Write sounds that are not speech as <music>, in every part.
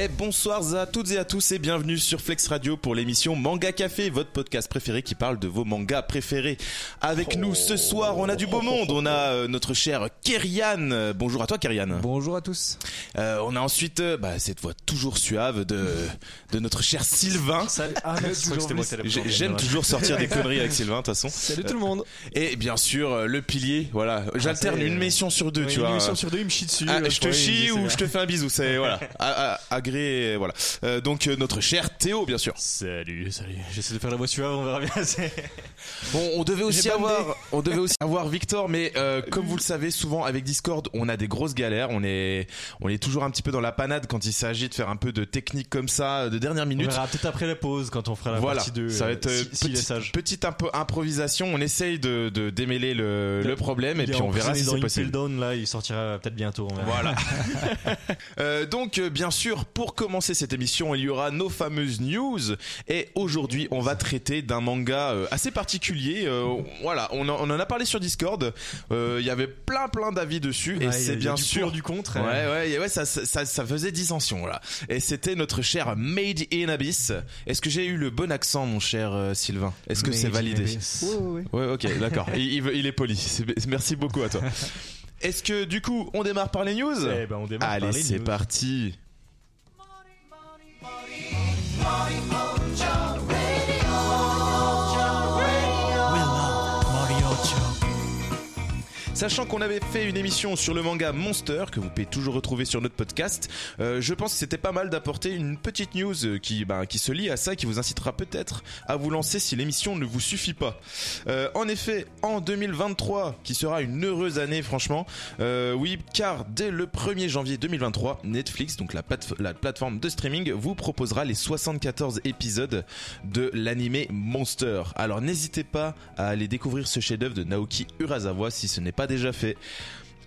Eh bonsoir à toutes et à tous et bienvenue sur Flex Radio pour l'émission Manga Café, votre podcast préféré qui parle de vos mangas préférés. Avec nous ce soir, on a du beau monde. On a euh, notre cher Kerian. Bonjour à toi Kerian. Bonjour à tous. Euh, on a ensuite euh, bah, cette voix toujours suave de, de notre cher Sylvain. Ah, J'ai- J'aime toujours sortir des <laughs> conneries avec Sylvain de toute façon. Salut tout le monde. Et bien sûr le pilier. Voilà, j'alterne c'est- une émission sur deux, Ouais, tu une vois. émission sur deux, il me chie dessus. Ah, je te chie ou je te fais un bisou, c'est voilà, <laughs> Voilà. Euh, donc euh, notre cher Théo, bien sûr. Salut, salut. J'essaie de faire la voix suave, on verra bien. <laughs> Bon, on devait aussi avoir, on devait <laughs> aussi avoir Victor, mais euh, comme vous le savez, souvent avec Discord, on a des grosses galères. On est, on est toujours un petit peu dans la panade quand il s'agit de faire un peu de technique comme ça, de dernière On minute. verra peut-être après la pause quand on fera la Voilà, partie 2. ça va être euh, si, sage. petite improvisation. On essaye de, de démêler le, le problème et puis on verra si dans c'est possible. Down, là, il sortira peut-être bientôt. on verra. Voilà. <laughs> Euh, donc, bien sûr, pour commencer cette émission, il y aura nos fameuses news. Et aujourd'hui, on va traiter d'un manga euh, assez particulier. Euh, voilà, on en, a parlé sur Discord. Euh, Il y avait plein, plein d'avis dessus. Et c'est il y a bien du sûr. pour, du contre. Ouais, euh, ouais, ouais, ouais, ça, ça, ça, faisait dissension, là. Et c'était notre cher Made in Abyss. Est-ce que j'ai eu le bon accent, mon cher euh, Sylvain? Est-ce que c'est validé? Abyss. Ouais, ok, d'accord. il, il veut- il est poli. Merci beaucoup à toi. <laughs> Est-ce que du coup, on démarre par les news? Eh ben, on démarre Allez, par les c'est news. Parti. Sachant qu'on avait fait une émission sur le manga Monster, que vous pouvez toujours retrouver sur notre podcast, euh, je pense que c'était pas mal d'apporter une petite news euh, qui, bah, qui se lie à ça, qui vous incitera peut-être à vous lancer si l'émission ne vous suffit pas. Euh, en effet, en 2023, qui sera une heureuse année franchement, oui, car dès le 1er janvier 2023, Netflix, donc la plateforme de streaming, vous proposera les 74 épisodes de l'animé Monster. Alors n'hésitez pas à aller découvrir ce chef-d'œuvre de Naoki Urasawa si ce n'est pas déjà fait.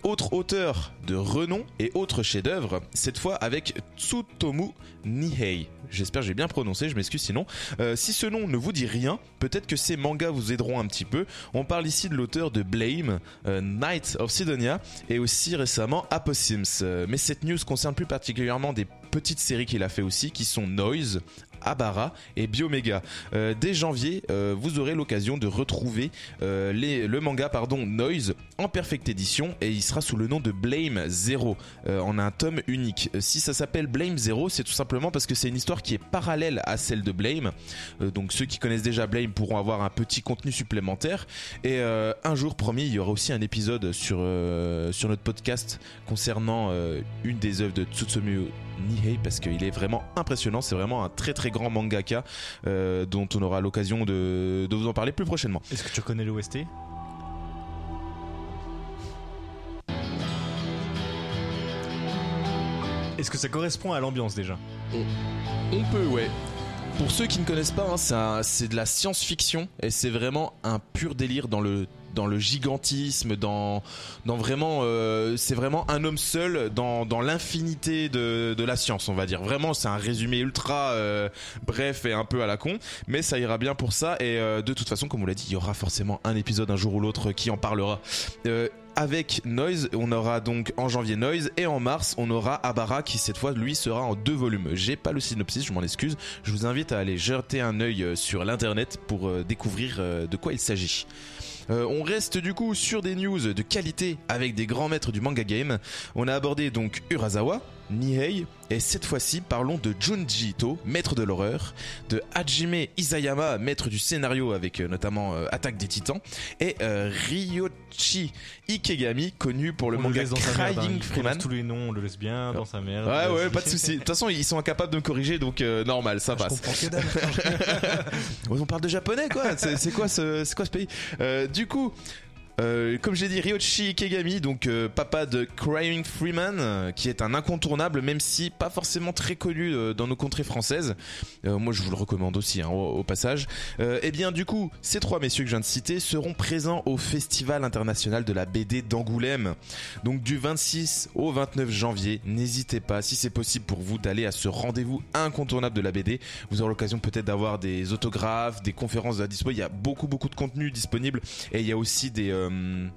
Autre auteur de renom et autre chef-d'œuvre, cette fois avec Tsutomu Nihei. J'espère que j'ai bien prononcé, je m'excuse sinon. Euh, si ce nom ne vous dit rien, peut-être que ces mangas vous aideront un petit peu. On parle ici de l'auteur de Blame, euh, Night of Sidonia et aussi récemment Apossims. Euh, mais cette news concerne plus particulièrement des petites séries qu'il a fait aussi qui sont Noise, Abara et Biomega. Euh, dès janvier, euh, vous aurez l'occasion de retrouver euh, le manga pardon Noise en perfecte édition et il sera sous le nom de Blame Zero en un tome unique. Si ça s'appelle Blame Zero, c'est tout simplement parce que c'est une histoire qui est parallèle à celle de Blame. Donc ceux qui connaissent déjà Blame pourront avoir un petit contenu supplémentaire. Et un jour promis, il y aura aussi un épisode sur sur notre podcast concernant une des œuvres de Tsutsumu Nihei parce qu'il est vraiment impressionnant. C'est vraiment un très très grand mangaka euh, dont on aura l'occasion de, de vous en parler plus prochainement. Est-ce que tu connais l'OST Est-ce que ça correspond à l'ambiance déjà? On peut, ouais. Pour ceux qui ne connaissent pas, hein, c'est de la science-fiction et c'est vraiment un pur délire dans le dans le gigantisme, dans dans vraiment, euh, c'est vraiment un homme seul dans dans l'infinité de de la science, on va dire. Vraiment, c'est un résumé ultra euh, bref et un peu à la con, mais ça ira bien pour ça. Et euh, de toute façon, comme on l'a dit, il y aura forcément un épisode un jour ou l'autre qui en parlera. Euh, avec Noise, on aura donc en janvier Noise et en mars on aura Abara qui cette fois lui sera en deux volumes. J'ai pas le synopsis, je m'en excuse. Je vous invite à aller jeter un œil euh, sur l'internet pour euh, découvrir de quoi il s'agit. Euh, on reste du coup sur des news de qualité avec des grands maîtres du manga game. On a abordé donc Urasawa, Nihei, et cette fois-ci parlons de Junji Ito, maître de l'horreur, de Hajime Isayama, maître du scénario avec euh, notamment euh, Attaque des Titans, et euh, Ryochi Ikegami, connu pour le On manga merde, hein. Crying Il Freeman. tous les noms, on le laisse bien dans sa merde. Ouais ouais pas de souci. De toute façon ils sont incapables de me corriger donc euh, normal ça Je passe. comprends que <laughs> on parle de japonais quoi. C'est c'est quoi ce c'est quoi ce pays? Euh, Du coup. Euh, comme j'ai dit, Ryoshi Kegami, donc euh, papa de Crying Freeman, euh, qui est un incontournable, même si pas forcément très connu dans nos contrées françaises. Moi, je vous le recommande aussi, hein, au, passage. Et bien, du coup, ces trois messieurs que je viens de citer seront présents au Festival international de la BD d'Angoulême. Donc, du 26 au 29 janvier, n'hésitez pas, si c'est possible pour vous, d'aller à ce rendez-vous incontournable de la BD. Vous aurez l'occasion peut-être d'avoir des autographes, des conférences à dispo. Il y a beaucoup, beaucoup de contenu disponible et il y a aussi des, euh,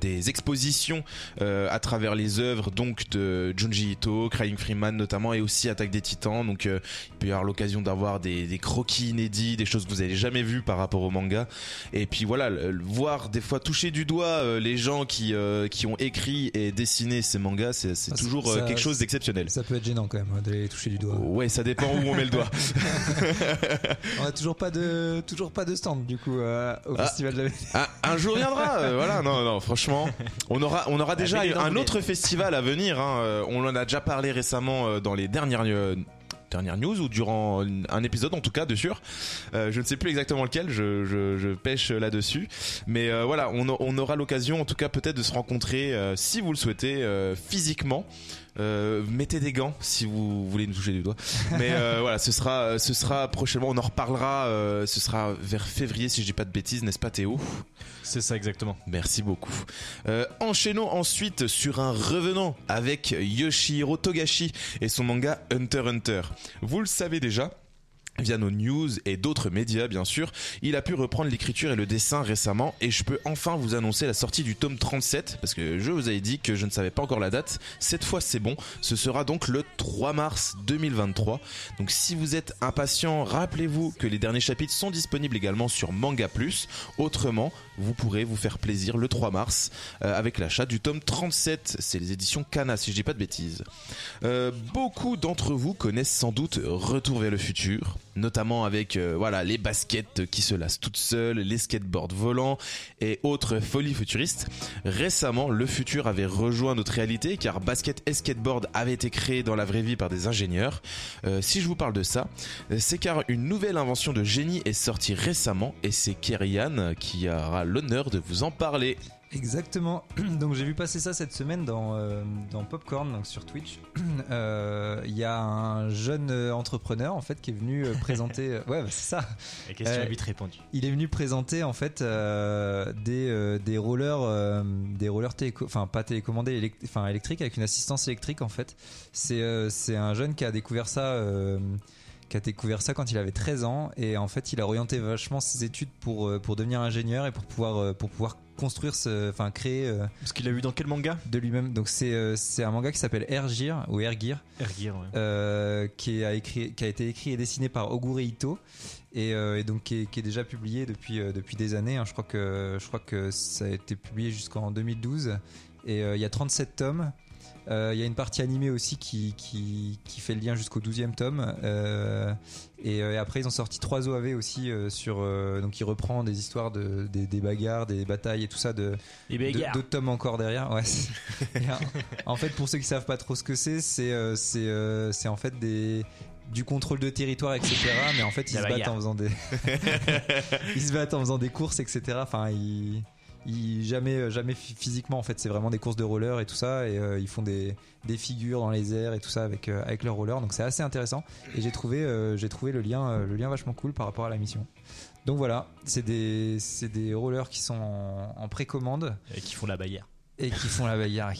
des expositions euh, à travers les œuvres donc de Junji Ito, Crying Freeman notamment et aussi Attaque des Titans. Donc euh, il peut y avoir l'occasion d'avoir des, des croquis inédits des choses que vous avez jamais vues par rapport au manga. Et puis voilà le- le- voir des fois toucher du doigt euh, les gens qui qui ont écrit et dessiné ces mangas c'est c'est Ah, toujours ça- quelque chose d'exceptionnel. Ça peut être gênant quand même hein, de les toucher du doigt. ouais ça dépend où on met le doigt. <laughs> On a toujours pas de toujours pas de stand du coup au Ah. festival de la Ah, un jour viendra, voilà, non, non, franchement, on aura, on aura déjà les un autre festival à venir. hein, euh, on en a déjà parlé récemment euh, dans les dernières euh, dernières news ou durant un épisode en tout cas de sûr. Euh, je ne sais plus exactement lequel, je, je, je pêche là-dessus, mais euh, voilà, on, aura l'occasion en tout cas peut-être de se rencontrer euh, si vous le souhaitez physiquement. Euh, mettez des gants si vous voulez nous toucher du doigt. Mais euh, <laughs> voilà, ce sera, ce sera prochainement. On en reparlera. euh, ce sera vers février si je dis pas de bêtises, n'est-ce pas Théo? C'est ça exactement. Merci beaucoup. Enchaînons ensuite sur un revenant avec Yoshihiro Togashi et son manga Hunter Hunter. Vous le savez déjà. Via nos news et d'autres médias bien sûr, il a pu reprendre l'écriture et le dessin récemment et je peux enfin vous annoncer la sortie du tome 37 parce que je vous avais dit que je ne savais pas encore la date. Cette fois c'est bon, ce sera donc le 3 mars 2023. Donc si vous êtes impatient, rappelez-vous que les derniers chapitres sont disponibles également sur Manga Plus. Autrement, vous pourrez vous faire plaisir le 3 mars euh, avec l'achat du tome 37. C'est les éditions Kana si je dis pas de bêtises. Euh, beaucoup d'entre vous connaissent sans doute Retour vers le futur, notamment avec euh, voilà les baskets qui se lassent toutes seules, les skateboards volants et autres folies futuristes. Récemment, le futur avait rejoint notre réalité car basket et skateboard avaient été créés dans la vraie vie par des ingénieurs. Euh, si je vous parle de ça, euh, c'est car une nouvelle invention de génie est sortie récemment et c'est Kerian qui aura l'honneur de vous en parler. Exactement. <clears throat> Donc j'ai vu passer ça cette semaine dans, euh, dans Popcorn, donc sur Twitch. <clears throat> Euh, Il y a un jeune euh, entrepreneur en fait qui est venu <laughs> présenter. ouais, bah, c'est ça. La question Euh, vite répondue. Il est venu présenter en fait des, des rollers, des rollers téléco- enfin pas télécommandés, élect- enfin électriques avec une assistance électrique en fait. C'est c'est un jeune qui a découvert ça. Qui a découvert ça quand il avait 13 ans et en fait il a orienté vachement ses études pour euh, pour devenir ingénieur et pour pouvoir euh, pour pouvoir construire ce enfin créer euh, Parce qu'il a vu dans quel manga? de lui-même donc c'est euh, c'est un manga qui s'appelle Ergir ou Ergir Ergir, ouais. euh, qui, a écrit, qui a été écrit et dessiné par Ogure Ito et, et donc qui est, qui est déjà publié depuis, depuis des années. hein. Je, crois que, je crois que ça a été publié jusqu'en 2012 et il y a 37 tomes. Euh, Il y a une partie animée aussi qui, qui, qui fait le lien jusqu'au 12e tome. Euh, et, euh, et après, ils ont sorti trois OAV aussi euh, sur. euh, donc, qui reprend des histoires de, des, des bagarres, des batailles et tout ça de, D'autres tomes encore derrière. Ouais. <laughs> Euh, en fait, pour ceux qui savent pas trop ce que c'est, c'est euh, c'est euh, en fait des du contrôle de territoire, etc. Mais en fait, ils se battent en faisant des <laughs> <laughs> ils se battent en faisant des courses, etc. Enfin, ils ils jamais jamais phy- physiquement en fait c'est vraiment des courses de roller et tout ça et euh, ils font des, des figures dans les airs et tout ça avec euh, avec leur roller donc c'est assez intéressant et j'ai trouvé euh, j'ai trouvé le lien euh, le lien vachement cool par rapport à la mission donc voilà c'est des c'est des rollers qui sont en, en précommande Et qui font la bagarre. et qui font la bagarre.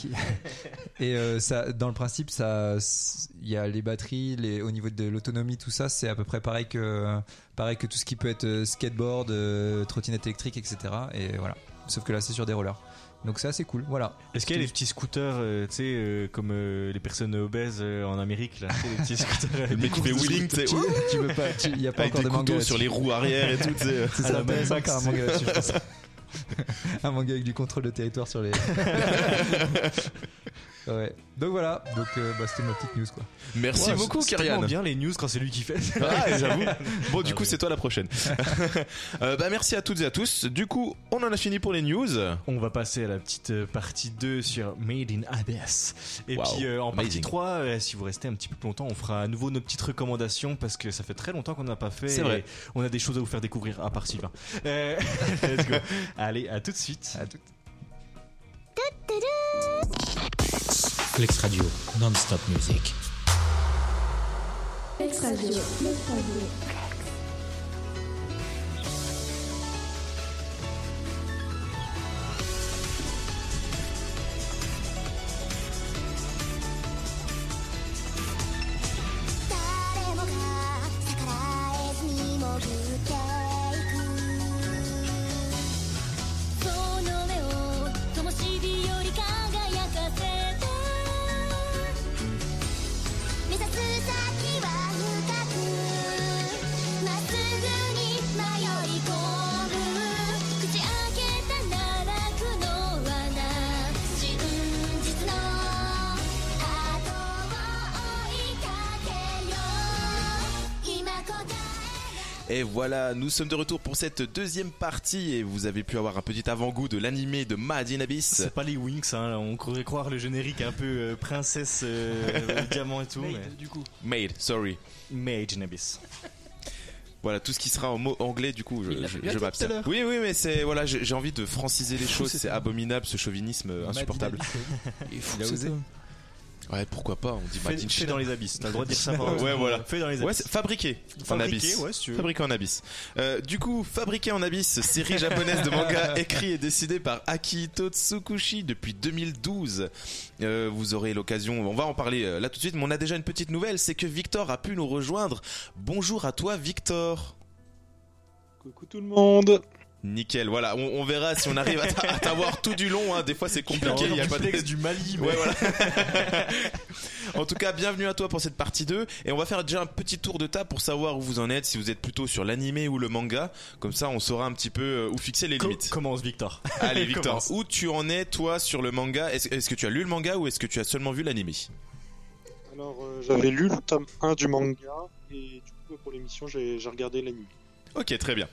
<laughs> et euh, ça, dans le principe, ça, il y a les batteries, les, au niveau de l'autonomie, tout ça, c'est à peu près pareil que, pareil que tout ce qui peut être euh, skateboard, euh, trottinette électrique, etc. Et voilà. Sauf que là, c'est sur des rollers. Donc c'est assez cool. Voilà. Est-ce qu'il y a les petits scooters, euh, tu sais, euh, comme euh, les personnes obèses euh, en Amérique, là, tu sais, les petits <laughs> scooters. Le mec qui fait wheeling, tu sais, Tu, tu veux pas, il y a pas avec encore des de manga sur les roues arrière et tout. tu sais. C'est ça intéressant Mad qu'un manga là-dessus, je pense. <laughs> un manga avec du contrôle de territoire sur les. <laughs> ouais. Donc voilà. Donc euh, bah, c'était ma petite news quoi. Merci Ouais, beaucoup, Kyrian. bien les news quand c'est lui qui fait. <laughs> Ah, j'avoue. Bon, du Ah, coup, oui. c'est toi la prochaine. <laughs> Euh, bah, merci à toutes et à tous. Du coup, on en a fini pour les news. On va passer à la petite euh, partie 2 sur Made in Abyss. Et Wow, puis euh, en partie amazing. 3, euh, si vous restez un petit peu plus longtemps, on fera à nouveau nos petites recommandations parce que ça fait très longtemps qu'on n'a pas fait. C'est vrai. et On a des choses à vous faire découvrir, à part Sylvain. Euh, <laughs> let's go. Allez, à tout de suite. À tout. Flex Radio, non-stop music. Flex Radio. Flex Radio.「Et voilà, nous sommes de retour pour cette deuxième partie et vous avez pu avoir un petit avant-goût de l'animé de Mad in Abyss. C'est pas les Winx, hein, on pourrait croire le générique un peu euh, princesse euh, <laughs> diamant et tout. mais... du coup. Made, sorry. Mage in Abyss. Voilà, tout ce qui sera en mot anglais, du coup, je, m'abstiens. Oui, oui, mais c'est voilà, j'ai envie de franciser les <laughs> choses. c'est abominable ce chauvinisme insupportable. <laughs> Il faut Ouais, pourquoi pas On dit Fait, Made in fait China. dans les abysses, t'as le droit de dire ça. par <laughs> Ouais, voilà. Fait dans les Ouais, abysses. c'est fabriqué en Fabriqué, abysse. ouais, si tu veux. Fabriqué en abysse. Euh, du coup, Fabriqué en abysse, série japonaise de manga <laughs> écrit et décidée par Akihito Tsukushi depuis 2012. Euh, vous aurez l'occasion, on va en parler euh, là tout de suite, mais on a déjà une petite nouvelle, c'est que Victor a pu nous rejoindre. Bonjour à toi Victor. Coucou tout le monde. Nickel, voilà, on, on verra si on arrive à t'a- à t'avoir tout du long, hein. des fois c'est compliqué, il y a pas de... Du Mali, mais Ouais, voilà. <laughs> en tout cas, bienvenue à toi pour cette partie 2. Et on va faire déjà un petit tour de table pour savoir où vous en êtes, si vous êtes plutôt sur l'animé ou le manga. Comme ça, on saura un petit peu euh, où fixer les Co- limites. commence Victor. <laughs> Allez, <laughs> Victor, Commence. où tu en es, toi, sur le manga? Est-ce que tu as lu le manga ou est-ce que tu as seulement vu l'animé? Alors euh, j'avais lu le tome 1 du manga et du coup pour l'émission j'ai j'ai regardé l'anime. Ok, très bien.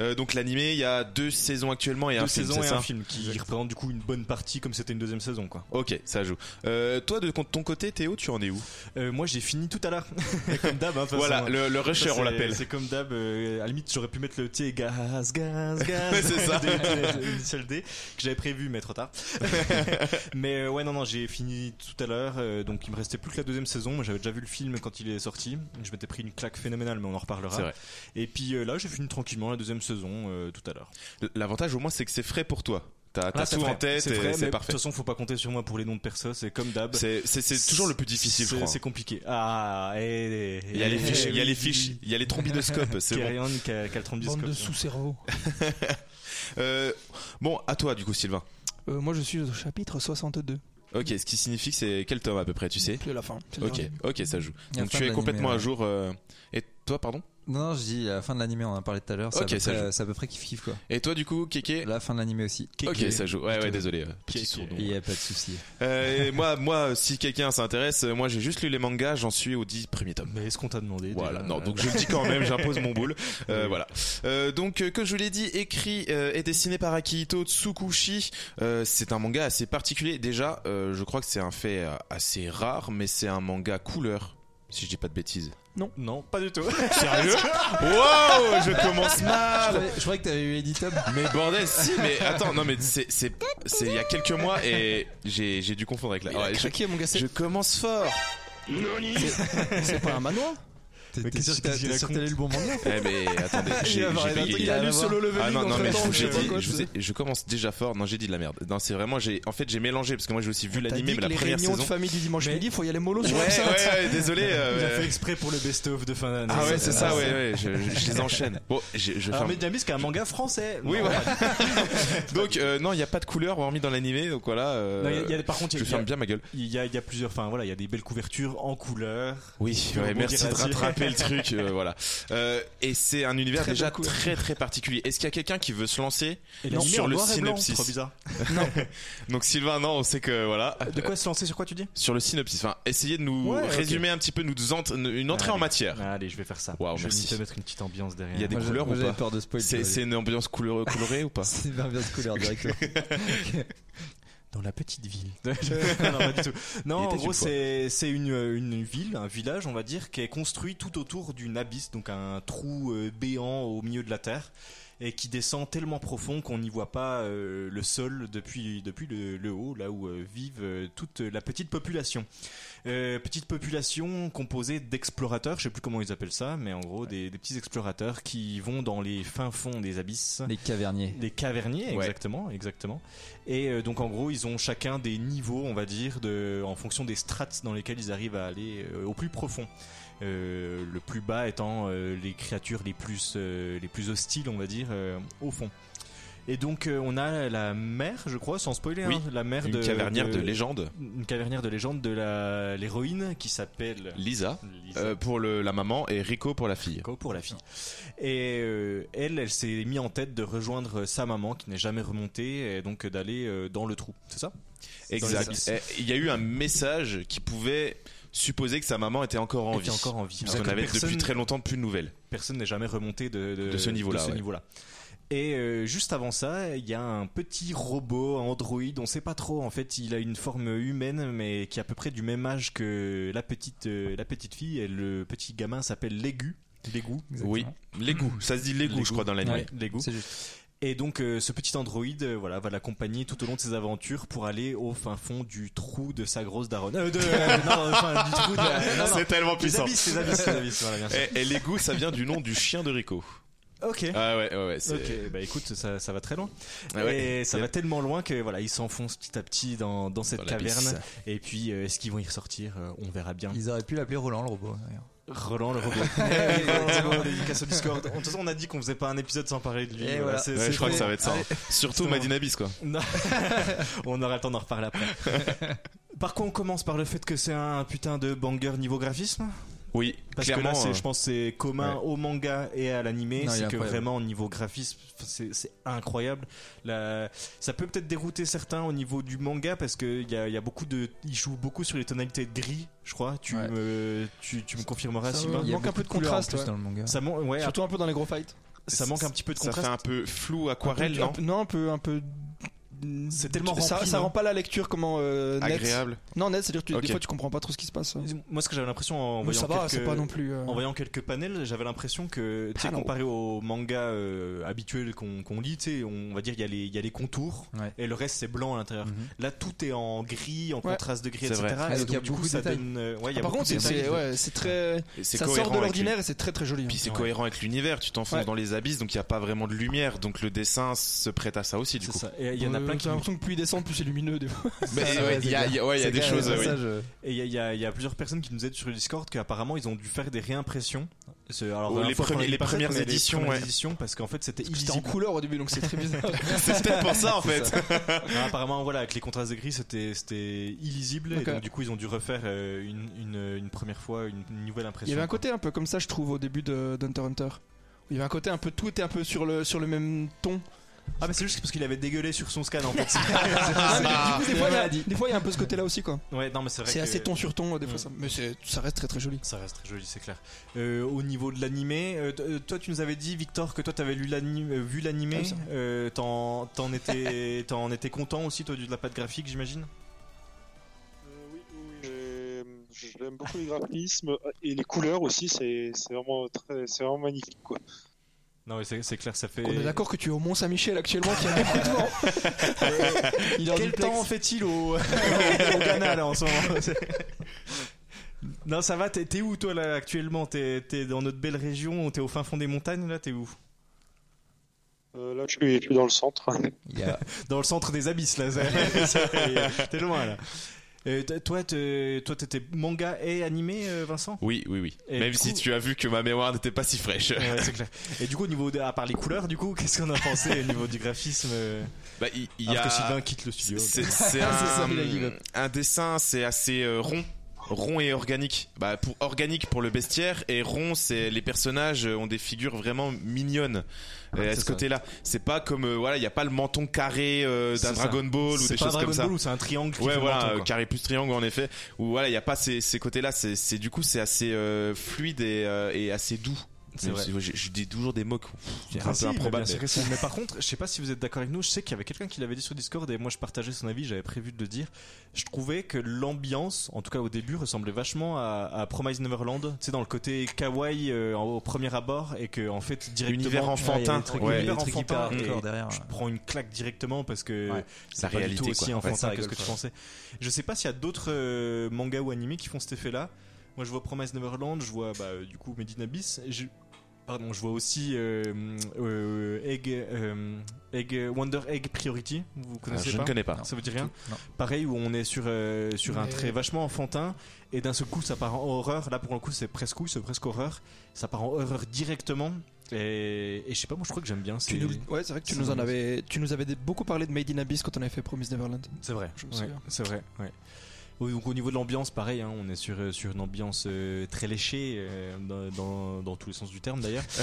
Euh, donc l'animé, il y a deux saisons actuellement et Deux un film, saisons c'est et ça un film qui représente du coup une bonne partie comme c'était une deuxième saison quoi. Ok, ça joue. Euh, toi, de ton côté, Théo, tu en es où? Euh, moi j'ai fini tout à l'heure. <laughs> comme d'hab, hein, Voilà, façon. le, le rusher, Ça, on l'appelle. C'est comme d'hab, euh, à la limite j'aurais pu mettre le petit gaz, gaz, <laughs> gaz. C'est ça. <laughs> Initiales D que j'avais prévu mais trop tard. mais ouais non non j'ai fini tout à l'heure, euh, donc il me restait plus que la deuxième saison. Moi, J'avais déjà vu le film quand il est sorti. Je m'étais pris une claque phénoménale mais on en reparlera. C'est vrai. Et puis euh, là j'ai fini tranquillement la deuxième saison euh, tout à l'heure. L'avantage au moins, c'est que c'est frais pour toi. T'as c'est tout en tête c'est c'est de parfait. toute façon faut pas compter sur moi pour les noms de persos, c'est comme d'hab. C'est toujours le plus difficile, je C'est- crois. C'est compliqué. Ah, et, Il y a les fiches, il y a les fiches, il y a les trombinoscopes, <laughs> c'est bon. Qui a, qui a le Bande de sous-cerveaux. <laughs> Euh, bon, à toi du coup, Sylvain. Euh, moi je suis au chapitre 62. Ok, ce qui signifie que c'est quel tome à peu près, tu sais C'est la fin. Ok, ok, ça joue. Donc tu es complètement à jour. euh, Et toi, pardon? Non, non, je dis à la fin de l'animé, on en a parlé tout à l'heure. C'est Ok, à à peu près kiff kiff quoi. Et toi, du coup, Kéké La fin de l'animé aussi. Ok, ça joue. Ouais, ouais, désolé, euh, petit Kéké. sourdon. Il y a pas de souci. Euh, et <laughs> moi, moi, si quelqu'un s'intéresse, euh, moi j'ai juste lu les mangas, j'en suis au 10 premier tome. Mais est-ce qu'on t'a demandé Voilà, déjà non, donc je le dis quand même, j'impose mon boule. <laughs> Euh, Oui. Voilà. Euh, donc, euh, que je vous l'ai dit, écrit euh, et dessiné par Akihito Tsukushi. Euh, c'est un manga assez particulier. Déjà, euh, je crois que c'est un fait euh, assez rare, mais c'est un manga couleur, si je dis pas de bêtises. Non, pas du tout. <laughs> Sérieux Wow, je commence Je mal. croyais, je croyais que t'avais eu Tom. Mais bordel, si, mais attends, non, mais c'est c'est c'est il y a quelques mois et j'ai j'ai dû confondre avec la. Ouais, je, mon gars, c'est je commence fort. c'est pas un manoir? T'es sûr que t'allais le bon manga Eh mais attendez, <laughs> j'ai j'ai truc Il a lu solo leveling Ah non, non, mais je entre-temps, vous ai je sais dit, pas quoi, je, vous ai- je commence déjà fort. Non, j'ai dit de la merde. Non, c'est vraiment, j'ai, en fait, j'ai mélangé parce que moi j'ai aussi vu l'animé, mais la les première réunions saison. de famille du dimanche Mais- midi, faut y aller mollo sur ouais, ouais, désolé. euh, <laughs> Il a ouais. fait exprès pour le best-of de fin d'année. Ah ouais, c'est ça, Ah, ouais, ouais, je, les enchaîne. Bon, je, je Alors, ferme. mais Diamis, qui est un manga français. Oui, voilà. <laughs> Donc, euh, non, il n'y a pas de couleur hormis dans l'animé, donc voilà. euh, par contre, il je y a- ferme bien ma gueule. Il y a, il y a plusieurs, enfin voilà, il y a des belles couvertures en couleur. Oui, merci de rattraper le truc, euh, voilà. Euh, et c'est un univers Très déjà très très particulier. Est-ce qu'il y a quelqu'un qui veut se lancer Non, sur le blanc, synopsis. Trop bizarre. <laughs> Donc Sylvain, non, on sait que voilà. De quoi se lancer sur quoi tu dis Sur le synopsis, enfin, essayez de nous Ouais, résumer un petit peu, nous ent- une entrée en matière. Allez, je vais faire ça. Waouh, je vais merci. te mettre une petite ambiance derrière. Il y a des Moi, couleurs moi, ou pas peur de spoil. C'est une ambiance couleur- colorée ou pas <laughs> C'est une ambiance couleur directement. <laughs> Dans la petite ville. <laughs> non, <laughs> pas du tout. Non, Il en gros, c'est c'est une, une ville, un village, on va dire, qui est construit tout autour d'une abysse, donc un trou euh, béant au milieu de la terre, et qui descend tellement profond qu'on n'y voit pas euh, le sol depuis, depuis le, le haut, là où euh, vivent euh, toute la petite population. Euh, petite population composée d'explorateurs, je sais plus comment ils appellent ça, mais en gros des, des petits explorateurs qui vont dans les fins fonds des abysses. Les caverniers. Des caverniers, Ouais. exactement, exactement. Et euh, donc en gros, ils ont chacun des niveaux, on va dire, de, en fonction des strates dans lesquelles ils arrivent à aller euh, au plus profond. Le plus bas étant les créatures les plus les plus hostiles, on va dire, au fond. Et donc euh, on a la mère, je crois, sans spoiler, Oui, hein, la mère Une de cavernière de légende, une cavernière de légende de la l'héroïne qui s'appelle Lisa, Lisa. euh, pour le, la maman et Rico pour la fille. Nico pour la fille. Et euh, elle, elle s'est mis en tête de rejoindre sa maman qui n'est jamais remontée et donc d'aller dans le trou. C'est ça? Exact. Il y a eu un message qui pouvait supposer que sa maman était encore en était vie. encore en vie. Parce qu'on avait personne- depuis très longtemps plus de nouvelles. personne n'est jamais remonté de, De ce niveau-là, ouais. niveau-là. Et euh, juste avant ça, il y a un petit robot, un androïde, on sait pas trop. En fait, il a une forme humaine, mais qui est à peu près du même âge que la petite, euh, la petite fille. Et le petit gamin s'appelle Légu. Légu. Oui, l'égout. Ça se dit l'égout, je crois, dans l'anime. Ouais, Légu. C'est juste. Et donc, euh, ce petit androïde, euh, voilà, va l'accompagner tout au long de ses aventures pour aller au fin fond du trou de sa grosse daronne. Euh, de, euh, non, enfin, du trou de. non, non. C'est tellement Les puissant. abysses, les abysses, les abysses, voilà, bien sûr. Et, et l'égout, ça vient du nom du chien de Rico. Ok. Ah ouais, ouais, ouais. Ok, bah écoute, ça, ça va très loin. Ah ouais. Et ça va tellement loin que voilà, ils s'enfoncent petit à petit dans, dans cette Dans caverne. Et puis, euh, est-ce qu'ils vont y ressortir Euh, On verra bien. Ils auraient pu l'appeler Roland le robot. d'ailleurs. Roland le robot. <laughs> Exactement, dédicace au Discord. De toute façon, on a dit qu'on faisait pas un épisode sans parler de lui. Et Voilà, voilà. Ouais, je crois que ça va être ça. Allez. hein. Surtout. Madinabis, quoi. Non. <laughs> on aura le temps d'en reparler après. <laughs> Par quoi on commence? Par le fait que c'est un putain de banger niveau graphisme? Oui, Parce clairement. que là, c'est, euh, je pense, que c'est commun ouais. au manga et à l'animé. C'est que incroyable. vraiment, au niveau graphisme, c'est, incroyable. La- ça peut peut-être dérouter certains au niveau du manga parce que il y a, il y a beaucoup de, il joue beaucoup sur les tonalités de gris, je crois. Tu Ouais. me, tu, tu me confirmeras, Ça Sylvain. Il Il y a manque un peu de contraste, plus ouais. dans le manga. Ça, man- Surtout un peu dans les gros fights. ça manque un petit peu de Ça contraste. fait un peu flou Un aquarelle, peu- non un peu- Non, un peu, un peu. C'est tellement ça, rempli, ça rend pas la lecture comment euh, net. Agréable. Non, net, c'est-à-dire que des fois tu comprends pas trop ce qui se passe. Moi, ce que j'avais l'impression en voyant ça va, quelques... c'est pas non plus. euh, En voyant quelques panels, j'avais l'impression que, tu sais, Panel. comparé au manga euh, habituel qu'on lit, tu sais, on va dire il y, a les- il y a les contours Ouais. et le reste c'est blanc à l'intérieur. Mhm. Là, tout est en gris, en contraste de gris, etc. vrai. Et Ah, donc y a du beaucoup coup, ça donne. euh, ouais, y ah, par contre, c'est ouais, c'est très. Ça sort de l'ordinaire et c'est très très joli. hein. Puis c'est Ouais. cohérent avec l'univers, tu t'enfonces Ouais. dans les abysses, donc il n'y a pas vraiment de lumière, donc le dessin se prête à ça aussi, du C'est coup. Plein qui. J'ai l'impression que plus ils descendent, plus c'est lumineux des fois. Mais il y a, c'est il y a- ouais, il y a C'est des choses, oui. je- Et il y a, il y a- il y a plusieurs personnes qui nous aident sur le Discord qu'apparemment ils ont dû faire des réimpressions. Alors, Oh, les premiers- premières éditions, premières ouais. éditions, parce qu'en fait c'était C'était en illisible. couleur au début, donc c'est très bizarre. <laughs> Peut-être pour ça, en fait. ça. <laughs> Non, apparemment, voilà, avec les contrastes de gris, c'était c'était illisible. Et donc, du coup, ils ont dû refaire euh, une, une, une première fois une, une nouvelle impression. Il y avait un côté un peu comme ça, je trouve, au début de d'Hunter x Hunter. Il y avait un côté un peu tout était un peu sur le sur le même ton. Ah, mais c'est juste parce qu'il avait dégueulé sur son scan en fait. <laughs> Ah, du coup, des fois, il y a- maladie. des fois, il y a un peu ce côté-là aussi, quoi. ouais, non, mais c'est vrai C'est que- assez ton sur ton, euh, des fois, ça. Mais c'est- ça reste très très joli. Ça reste très joli, c'est clair. Euh, au niveau de l'animé, euh, t- euh, toi tu nous avais dit, Victor, que toi t'avais lu l'ani- euh, vu l'animé. Ah oui. Euh, T'en t'en étais, <laughs> t'en étais content aussi, toi, de la patte graphique, j'imagine? Euh, oui, oui, j'ai- j'aime beaucoup les graphismes et les couleurs aussi, c'est c'est vraiment très, c'est vraiment magnifique quoi. Non, mais c'est clair, ça fait. On est d'accord que tu es au Mont Saint-Michel actuellement, qui a beaucoup <laughs> de vent. Il est en Quel duplex. temps fait-il au, <laughs> au <laughs> Ghana là en ce moment Non, ça va, t'es où toi là actuellement? T'es dans notre belle région, t'es au fin fond des montagnes là, t'es où? Euh, là, je suis, je suis dans le centre. Dans le centre des abysses là, c'est- c'est- t'es loin là. Euh, toi, t'es- toi, t'étais manga et animé, euh, Vincent? Oui, oui, oui. Et Même si coup- tu as vu que ma mémoire n'était pas si fraîche. Ouais, c'est <laughs> clair. Et du coup, au niveau de, à part les couleurs, du coup, qu'est-ce qu'on a pensé au niveau du graphisme euh, Bah, il y alors a. que Sylvain quitte le studio. C'est <laughs> c'est un, un dessin, c'est assez rond. Rond et organique. Bah, pour, organique pour le bestiaire et rond, c'est les personnages ont des figures vraiment mignonnes. euh, à ce ça. côté-là, c'est pas comme euh, voilà, il y a pas le menton carré euh, d'un ça. Dragon Ball ou des choses Dragon comme ça. Ball ou c'est un triangle qui Ouais, voilà, menton, euh, carré plus triangle en effet. Où voilà, il y a pas ces, ces côtés-là. C'est c'est- du coup c'est assez euh, fluide et, euh, et assez doux. C'est Mais vrai. Je, je dis toujours des mots qui c'est Ah un si, peu mais par contre, je sais pas si vous êtes d'accord avec nous, je sais qu'il y avait quelqu'un qui l'avait dit sur Discord et moi je partageais son avis, j'avais prévu de le dire. Je trouvais que l'ambiance, en tout cas au début, ressemblait vachement à, à Promise Neverland, tu sais, dans le côté kawaii euh, au premier abord et que en fait directement. Univers Ouais, il y a enfantin. ouais. enfantin, hardcore et derrière. Je prends une claque directement parce que Ouais. c'est La pas du réalité, tout aussi quoi. enfantin que ce que tu pensais. Je sais pas s'il y a d'autres euh, mangas ou animés qui font cet effet-là. Moi, je vois Promise Neverland, je vois bah, euh, du coup Medina et je- Pardon, je vois aussi euh, euh, Egg, euh, Egg, Wonder Egg Priority. Vous Ah, connaissez je pas? ne connais pas. Ça vous dit rien Non. Pareil, où on est sur, euh, sur un trait vachement enfantin, et d'un seul coup, ça part en horreur. Là, pour le coup, c'est presque c'est presque horreur. Ça part en horreur directement. Et, et je sais pas, moi, je crois que j'aime bien. Tu nous... Ouais, c'est vrai que tu nous en avais, tu nous avais beaucoup parlé de Made in Abyss quand on avait fait Promise Neverland. c'est vrai. Je me Ouais, souviens. c'est vrai. Ouais. Donc au niveau de l'ambiance, pareil, hein, on est sur, euh, sur une ambiance euh, très léchée, euh, dans, dans, dans tous les sens du terme d'ailleurs. <laughs>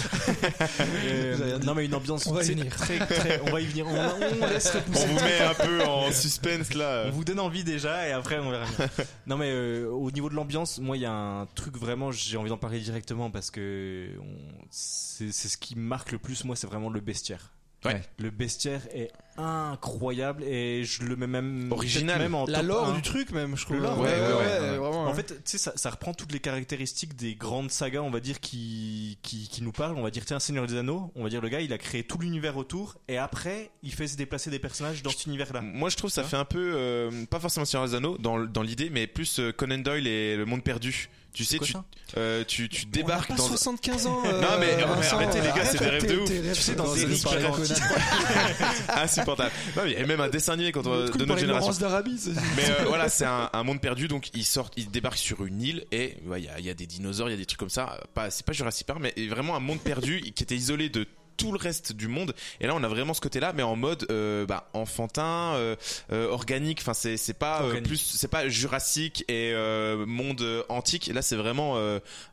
Euh, non mais une ambiance On va y venir. très, très- on va y venir. On, on laisse <laughs> On repousser. vous met un peu en suspense là. On vous donne envie déjà et après on verra bien. <laughs> non mais euh, au niveau de l'ambiance, moi il y a un truc vraiment, j'ai envie d'en parler directement parce que on- c'est c'est ce qui marque le plus moi, c'est vraiment le bestiaire. Ouais. Le bestiaire est incroyable et je le mets même Original. même en La lore 1. du truc même, je trouve. Le lore, ouais, ouais, ouais, vraiment. En fait, tu sais, ça, ça reprend toutes les caractéristiques des grandes sagas, on va dire, qui, qui, qui nous parlent. On va dire, tiens, Seigneur des Anneaux, on va dire, le gars, il a créé tout l'univers autour, et après, il fait se déplacer des personnages dans cet univers-là. Moi je trouve ça Hein fait un peu euh, pas forcément Seigneur des Anneaux dans, dans l'idée mais plus euh, Conan Doyle et le monde perdu. Tu sais quoi tu, euh, tu tu On a débarques pas dans 75 ans. <laughs> euh, Non, mais- mais Vincent, arrêtez, les gars, c'est des rêves de ouf. Tu sais, dans de- des garantis. <laughs> insupportable. Non, mais il y a même un dessin animé quand on- truc de notre génération. Mais euh, voilà, <laughs> c'est un, un monde perdu, donc ils sortent, ils débarquent sur une île et ouais, il y, a, il y a des dinosaures, il y a des trucs comme ça. Pas, c'est pas Jurassic Park, mais vraiment un monde perdu qui était isolé de tout le reste du monde. Et là, on a vraiment ce côté-là, mais en mode euh, bah, enfantin, euh, euh, organique. Enfin, c'est c'est pas plus, c'est pas Jurassic et monde antique. Là, c'est vraiment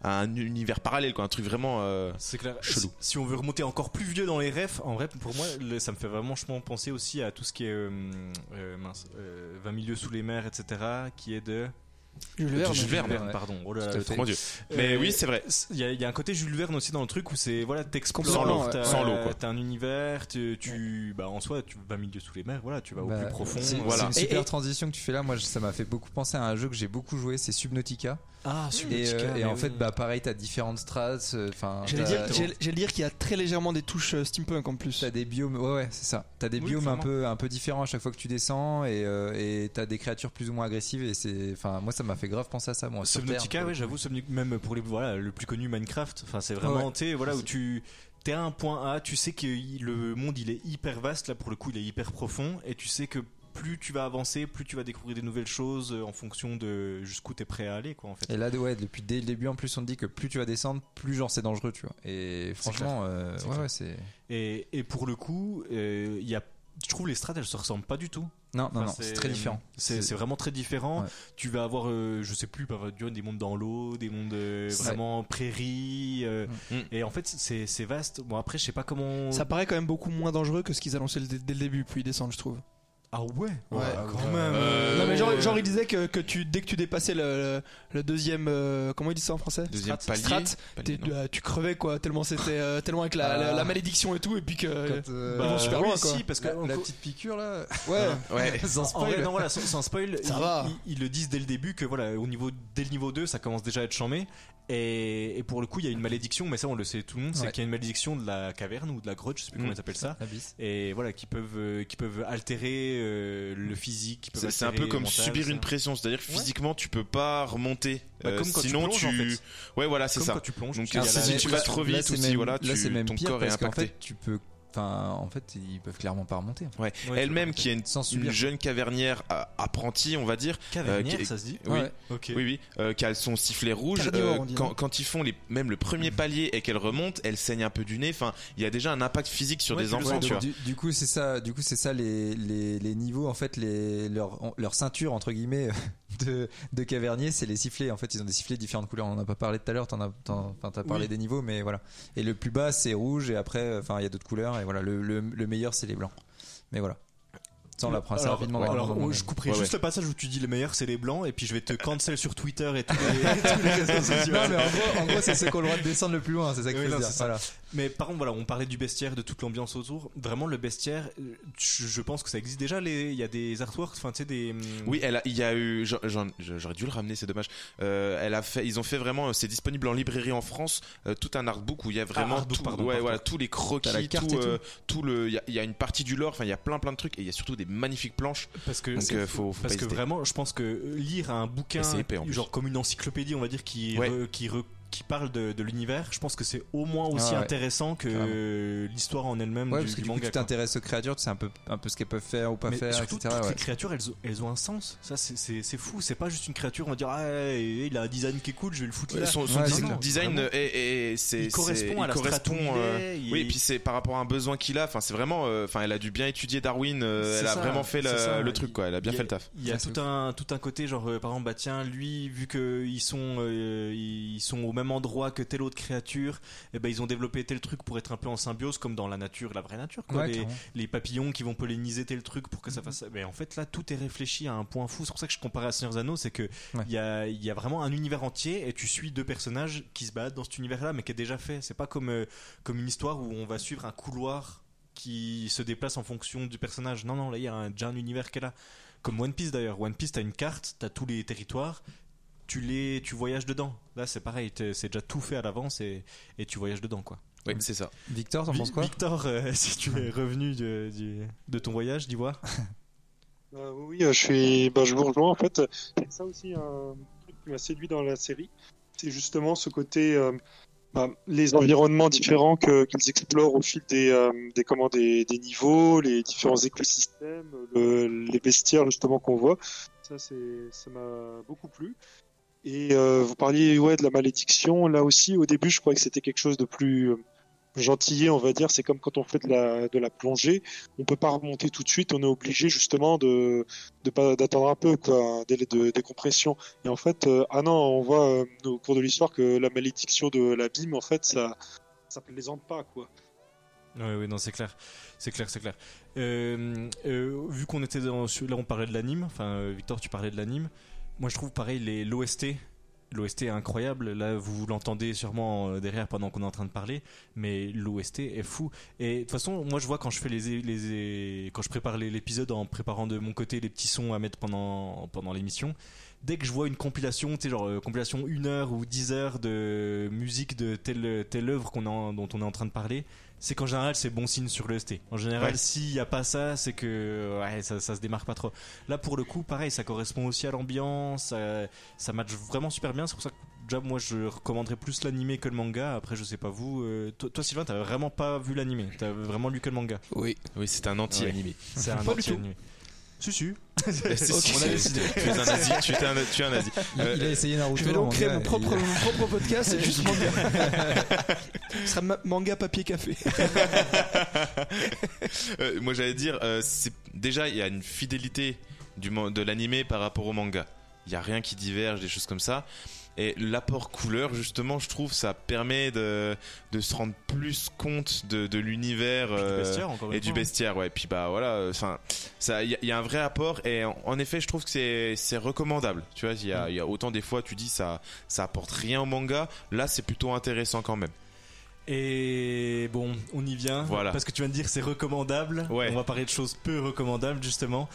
un univers parallèle, quoi, un truc vraiment. C'est clair. Chelou. Si, si on veut remonter encore plus vieux dans les refs, en vrai, pour moi, ça me fait vraiment penser aussi à tout ce qui est mince, euh, 20 milieux sous les mers, etc., qui est de Jules Verne. Jules Verne, Verne, ouais. pardon. Oh là le. Mon Dieu. Mais Euh, oui, c'est vrai. Il y, a- il y a un côté Jules Verne aussi dans le truc où c'est voilà t'explores Sans l'eau, t'as- sans l'eau, quoi. t'as un univers tu, tu bah en soi tu vas milieu sous les mers voilà tu vas au Bah, plus profond C'est Voilà. une super et- transition que tu fais là. Moi, ça m'a fait beaucoup penser à un jeu que j'ai beaucoup joué, c'est Subnautica. Ah Et, euh, et en fait, bah pareil, t'as différentes strates. euh, Enfin, J'allais dire, j'allais- j'allais dire qu'il y a très légèrement des touches euh, steampunk en plus. T'as des biomes, ouais, ouais, c'est ça. T'as des Oui, biomes un peu, un peu différents à chaque fois que tu descends, et euh, et t'as des créatures plus ou moins agressives. Et c'est, enfin, moi, ça m'a fait grave penser à ça. Moi, sur Subnautica ouais j'avoue même pour les voilà le plus connu Minecraft enfin c'est vraiment Ouais. tu voilà où tu t'es à un point A tu sais que le monde il est hyper vaste là pour le coup il est hyper profond et tu sais que plus tu vas avancer plus tu vas découvrir des nouvelles choses euh, en fonction de jusqu'où t'es prêt à aller quoi en fait Et là, ouais, depuis dès le début, en plus, on te dit que plus tu vas descendre, plus genre c'est dangereux, tu vois. Et franchement, euh, C'est ouais, ouais, c'est. et, et pour le coup euh, il y a je trouve les strates elles se ressemblent pas du tout Non, non, Enfin, non, c'est très différent. C'est vraiment très différent. Ouais. Tu vas avoir, euh, je sais plus, des mondes dans l'eau, des mondes euh, vraiment prairies. euh, Mm. Et en fait, c'est c'est vaste. Bon, après, je sais pas comment. Ça paraît quand même beaucoup moins dangereux que ce qu'ils annonçaient dès, dès le début, puis ils descendent, je trouve. Ah ouais Ouais. quand même. Euh, non mais genre, genre il disait que, que tu dès que tu dépassais le, le, le deuxième euh, comment il dit ça en français? Deuxième Strat- palier. Strat, Palier, t'es- non. euh, tu crevais quoi tellement c'était euh, tellement avec la, la, la malédiction et tout et puis que Quand, euh, Ils vont super oui, loin, quoi. si, parce que la, petite piqûre là, ouais <laughs> <laughs> Ouais. sans En vrai, spoil. non, voilà, sans, sans spoil, Ça ils, va. ils- ils le disent dès le début que voilà, au niveau, dès le niveau 2, ça commence déjà à être chambé. Et, et pour le coup, il y a une malédiction, mais ça, on le sait tout le monde, c'est Ouais. qu'il y a une malédiction de la caverne ou de la grotte, je sais plus Mm. comment ils appellent ça. Et voilà, qui peuvent, euh, qui peuvent altérer euh, le physique. C'est c'est un peu comme mental, subir ça. une pression, c'est-à-dire que Ouais. physiquement tu peux pas remonter. Bah, Euh, comme quand tu sinon plonges, en fait. Ouais, voilà, c'est Comme ça. quand tu plonges. Donc, tu euh, si tu vas trop vite ou si, voilà, là, tu- c'est même ton pire corps est impacté. fait, tu peux. Enfin, en fait, ils peuvent clairement pas remonter. en fait. Ouais. Elle-même qui est une, Sans une subir. jeune cavernière euh, apprentie, on va dire. Cavernière, euh, qui- ça se dit Oui. Ouais. Ok. Oui, oui, euh, qui a son sifflet rouge. Euh, dit, quand, quand ils font les, même le premier palier et qu'elle remonte, elle saigne un peu du nez. Enfin, il y a déjà un impact physique sur Ouais, des enfants, tu vois. du, du coup, c'est ça. Du coup, c'est ça les, les, les niveaux. En fait, les leur, leur ceinture entre guillemets de, de cavernier, c'est les sifflets. En fait, ils ont des sifflets de différentes couleurs. On en a pas parlé tout à l'heure. T'en as, t'en- t'as parlé Oui. des niveaux, mais voilà. Et le plus bas, c'est rouge. Et après, enfin, il y a d'autres couleurs. Et voilà, le, le, le meilleur, c'est les blancs. Mais voilà. Ça, on l'apprend assez Alors, rapidement. ouais, dans- alors, dans- dans- oh, je couperai Ouais, juste ouais. le passage où tu dis le meilleur c'est les blancs et puis je vais te cancel sur Twitter et tous les, <laughs> tous les <laughs> réseaux sociaux. Non, mais en gros, en gros, c'est ceux qui ont le droit de descendre le plus loin. C'est ça qu'il Oui, non, se dire. Voilà. Mais par contre, voilà, on parlait du bestiaire, de toute l'ambiance autour. Vraiment, le bestiaire, je, je pense que ça existe déjà. les- Il y a des artworks, enfin, tu sais, des. hum, Oui, elle a, il y a eu, j'aurais dû le ramener, c'est dommage. Euh, elle a fait, ils ont fait vraiment, euh, c'est disponible en librairie en France, euh, tout un artbook où il y a vraiment artbook, tout, pardon, ouais, pardon. voilà, tous les croquis, tout, euh, le, il y a, il y a une partie du lore, enfin, il y a plein plein de trucs et il y a surtout des magnifiques planches. Parce que, Donc, euh, faut- faut parce que hésiter. vraiment, je pense que lire un bouquin, épais, genre comme une encyclopédie, on va dire, qui, Ouais. re- qui, re- qui parle de, de l'univers, je pense que c'est au moins aussi Ah ouais. intéressant que l'histoire en elle-même Ouais, du, parce que du du coup, manga. tu t'intéresses aux créatures, tu sais un peu, un peu ce qu'elles peuvent faire ou pas Mais faire, surtout, etc. toutes ouais. les créatures, elles, ont- elles ont un sens. Ça, c'est- fou. C'est pas juste une créature, on va dire, ah, il a un design qui est cool, je vais le foutre là. son, son design Vraiment. est, est- c'est Il correspond à la correspond, euh, est, oui et puis c'est par rapport à un besoin qu'il a enfin c'est vraiment euh, enfin elle a dû bien étudier Darwin euh, elle a vraiment fait la- le truc quoi elle a bien fait le taf Il y a tout un tout un côté genre euh, par exemple bah tiens lui vu que ils sont euh, ils sont au même endroit que telle autre créature et ben ils ont développé tel truc pour être un peu en symbiose comme dans la nature la vraie nature quoi Ouais, les, papillons qui vont polliniser tel truc pour que ça fasse ça. mais en fait là tout est réfléchi à un point fou c'est pour ça que je comparais à Seigneur Anneaux c'est que Ouais. il y a y a vraiment un univers entier et tu suis deux personnages qui se battent dans cet univers là mais qui est déjà fait c'est pas comme euh, comme une histoire où on va suivre un couloir qui se déplace en fonction du personnage non non là il y a un, déjà un univers qui est là comme One Piece d'ailleurs. One Piece, t'as une carte, t'as tous les territoires, tu les, tu voyages dedans. Là, c'est pareil, t'es- c'est déjà tout fait à l'avance et, et tu voyages dedans, quoi. oui c'est ça Victor, t'en Vi- penses quoi Victor, euh, <laughs> si tu es revenu de, du- de ton voyage d'Ivoire. <laughs> Bah oui, oui, euh, je suis, bah, je vous rejoins en fait. C'est ça aussi un truc qui m'a séduit dans la série, c'est justement ce côté, euh, bah, les environnements différents que qu'ils explorent au fil des, euh, des comment des, des niveaux, les différents écosystèmes, le- les bestiaires justement qu'on voit. Ça, c'est, ça m'a beaucoup plu. Et euh, vous parliez ouais de la malédiction. Là aussi, au début, je croyais que c'était quelque chose de plus euh, gentillet, on va dire. C'est comme quand on fait de la de la plongée on peut pas remonter tout de suite, on est obligé justement d'attendre un peu quoi, un délai de décompression. Et en fait, euh, ah non, on voit au cours de l'histoire que la malédiction de l'abîme, en fait, ça ça plaisante pas quoi. Oui, oui, non, c'est clair. C'est clair, c'est clair. Vu qu'on était dans, là, on parlait de l'anime. Enfin, Victor, tu parlais de l'anime. Moi, je trouve pareil, l'OST. L'OST est incroyable. Là, vous l'entendez sûrement euh, derrière pendant qu'on est en train de parler, mais l'OST est fou. Et de toute façon, moi, je vois quand je fais les, quand je prépare l'épisode en préparant de mon côté les petits sons à mettre pendant pendant l'émission. Dès que je vois une compilation, tu sais, genre euh, compilation une heure ou 10 heures de musique de telle telle œuvre dont on est en train de parler, c'est qu'en général c'est bon signe sur le ST. En général, Ouais. s'il n'y a pas ça, c'est que ouais, ça, ça se démarque pas trop. Là, pour le coup, pareil, ça correspond aussi à l'ambiance, ça, ça match vraiment super bien. C'est pour ça que déjà, moi, je recommanderais plus l'animé que le manga. Après, je sais pas vous. euh, toi, toi, Sylvain, t'avais vraiment pas vu l'animé. T'as vraiment lu que le manga. Oui. oui c'est un anti animé C'est un Pas Si, si. <laughs> on a décidé tu es un nazi tu es un, tu es un nazi Il, Euh, il a essayé Naruto. Je vais donc créer manga, mon propre, mon propre podcast, c'est juste manga. <laughs> Ce sera ma- manga, papier, café. <laughs> Euh, moi j'allais dire, euh, déjà il y a une fidélité du de l'animé par rapport au manga. Il y a rien qui diverge, des choses comme ça. Et l'apport couleur, justement, je trouve, ça permet de, de se rendre plus compte de, de l'univers Puis du euh, bestiaire, encore une et du fois. bestiaire. Ouais. Puis bah voilà, enfin, ça, il y, a- il y a un vrai apport. Et en, en effet, je trouve que c'est c'est recommandable. Tu vois, il y, a, il y a autant des fois, tu dis ça, ça apporte rien au manga. Là, c'est plutôt intéressant quand même. Et bon, on y vient. Voilà. Parce que tu viens de dire c'est recommandable. Ouais. On va parler de choses peu recommandables justement.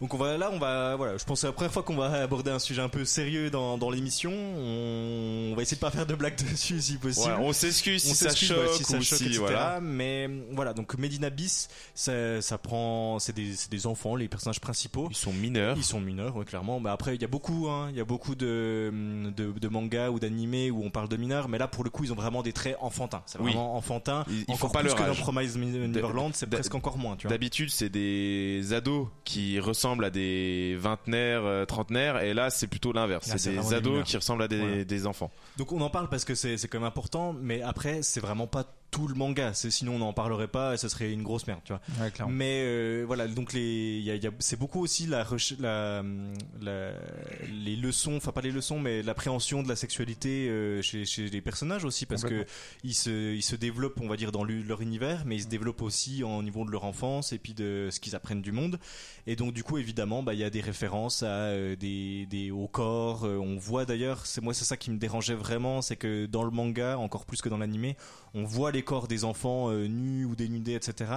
Donc on va là, on va voilà. Je pense que c'est la première fois qu'on va aborder un sujet un peu sérieux dans, dans l'émission. On, on va essayer de pas faire de blagues <laughs> dessus si possible. On s'excuse si ça choque ouais, si ça ou choque, si etc. voilà. Mais voilà, donc Medina Bis, ça, ça prend, c'est des, des enfants, les personnages principaux. Ils sont mineurs. Ils sont mineurs, ouais, clairement. Mais après, il y a beaucoup, hein, il y a beaucoup de, de, de mangas ou d'animés où on parle de mineurs, mais là, pour le coup, ils ont vraiment des traits enfantins. C'est Oui. vraiment enfantin. Ils- ils font pas plus leur que dans. Promise Neverland, c'est presque encore moins. D'habitude, c'est des ados qui ressemblent à des vingtenaires, euh, trentenaires, et là, c'est plutôt l'inverse. C'est des ados qui ressemblent à des, des enfants. Donc on en parle parce que c'est c'est quand même important, mais après, c'est vraiment pas tout le manga. Sinon on n'en parlerait pas et ce serait une grosse merde, tu vois. Ouais. Mais euh, voilà, donc les, il y a- y a- c'est beaucoup aussi la, la, la- les leçons, enfin pas les leçons, mais l'appréhension de la sexualité euh, chez, chez les personnages aussi, parce que ils se, ils se développent, on va dire, dans leur univers, mais ils se développent aussi en niveau de leur enfance et puis de ce qu'ils apprennent du monde. Et donc du coup, évidemment, bah il y a des références à euh, des, des hauts corps. Euh, on voit d'ailleurs, c'est moi c'est ça qui me dérangeait vraiment, c'est que dans le manga, encore plus que dans l'animé, on voit les corps des enfants euh, nus ou dénudés, etc.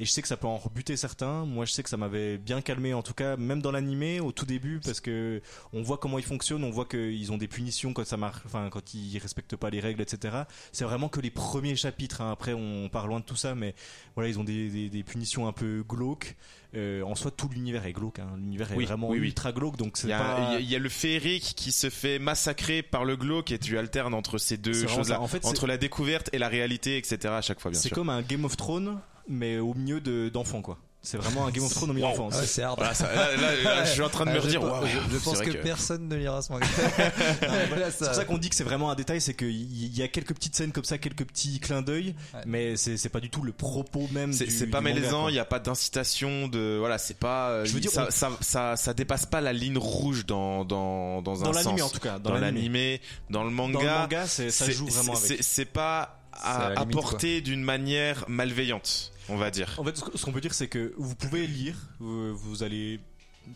Et je sais que ça peut en rebuter certains. Moi, je sais que ça m'avait bien calmé, en tout cas, même dans l'animé au tout début, parce que on voit comment ils fonctionnent, on voit qu'ils ont des punitions quand ça marche, enfin quand ils respectent pas les règles, etc. C'est vraiment que les premiers chapitres. hein. Après, on part loin de tout ça, mais voilà, ils ont des, des, des punitions un peu glauques. Euh, en soi tout l'univers est glauque. hein. L'univers est Oui, vraiment oui, ultra glauque, donc c'est Il y, a, pas. il y a- il y a le féerique qui se fait massacrer par le glauque et tu alternes entre ces deux choses-là. En fait, entre la découverte et la réalité, etc. à chaque fois, bien C'est comme un Game of Thrones, mais au milieu de- d'enfants quoi. C'est vraiment un Game of Thrones au milieu d'enfants. Ah, c'est hard. Voilà, ça- là, là, là, je suis en train de me Ah, je redire, waouh, je, pense que, personne ne lira ce manga. <laughs> Voilà, C'est pour ça qu'on dit que c'est vraiment un détail, c'est qu'il y a quelques petites scènes comme ça, quelques petits clins d'œil, Ouais. mais c'est pas du tout le propos même. C'est pas malaisant, il n'y a pas d'incitation de voilà, c'est pas euh, Je veux dire, ça, on- ça, ça ça dépasse pas la ligne rouge dans dans dans un Dans l'animé sens. en tout cas, dans, Dans l'animé. dans le manga, Dans le manga, ça joue vraiment c'est- avec. C'est pas apporté d'une manière malveillante, on va dire. En fait, ce qu'on peut dire, c'est que vous pouvez lire, vous, vous allez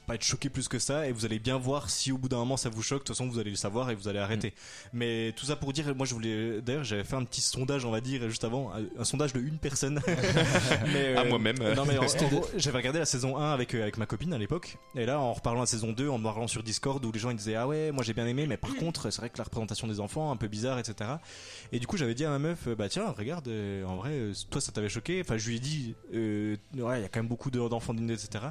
pas être choqué plus que ça, et vous allez bien voir si au bout d'un moment ça vous choque. De toute façon, vous allez le savoir et vous allez arrêter. Mais tout ça pour dire, moi je voulais, d'ailleurs, j'avais fait un petit sondage, on va dire, juste avant, un, sondage de une personne. <laughs> <laughs> mais, À moi-même. Non mais en- en <laughs> gros, j'avais regardé la saison 1 avec euh, avec ma copine à l'époque, et là en reparlant la saison 2, en parlant sur Discord où les gens ils disaient ah ouais, moi j'ai bien aimé, mais par contre c'est vrai que la représentation des enfants un peu bizarre, etc. Et du coup j'avais dit à ma meuf, euh, bah tiens regarde, euh, en vrai euh, toi ça t'avait choqué, enfin je lui ai dit euh, ouais il y a quand même beaucoup de- d'enfants d'une etc.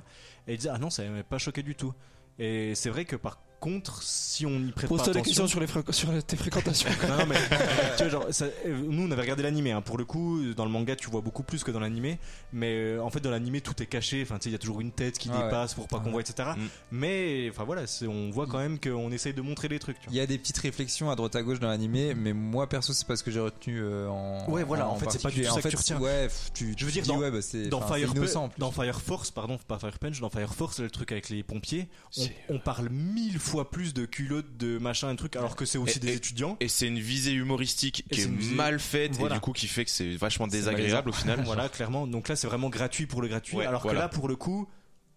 Et elle disait ah non ça pas choqué du tout. Et c'est vrai que par contre si on y prête pas Pose-toi des attention, questions sur, les tes fréquentations. non, non, mais tu vois, genre, ça- euh, nous on avait regardé l'animé. Hein. Pour le coup, dans le manga, tu vois beaucoup plus que dans l'animé. Mais euh, en fait, dans l'animé, tout est caché. Enfin, tu sais, il y a toujours une tête qui Ah ouais. dépasse pour pas qu'on voit, etc. Mm. Mais enfin voilà, on voit quand même qu'on essaye de montrer des trucs. Tu Il y a des petites réflexions à droite à gauche dans l'animé, mais moi perso c'est pas ce que j'ai retenu euh, en. Ouais, voilà, en fait, c'est pas du tout ça En que fait, tu retiens. Ouais, tu, Je veux dire, dis, dans- ouais, bah, c'est Dans Fire, innocent, en plus. dans Fire Force, pardon, pas Fire Punch, dans Fire Force, le truc avec les pompiers, on, on parle mille fois plus de culottes, de machin, un truc, alors que c'est aussi Et- des et- étudiants. Et c'est une visée humoristique Et qui est, visée- mal faite Voilà. et du coup qui fait que c'est vachement désagréable au final. <laughs> Voilà, clairement. Donc là, c'est vraiment gratuit pour le gratuit. Ouais, alors voilà. que là, pour le coup,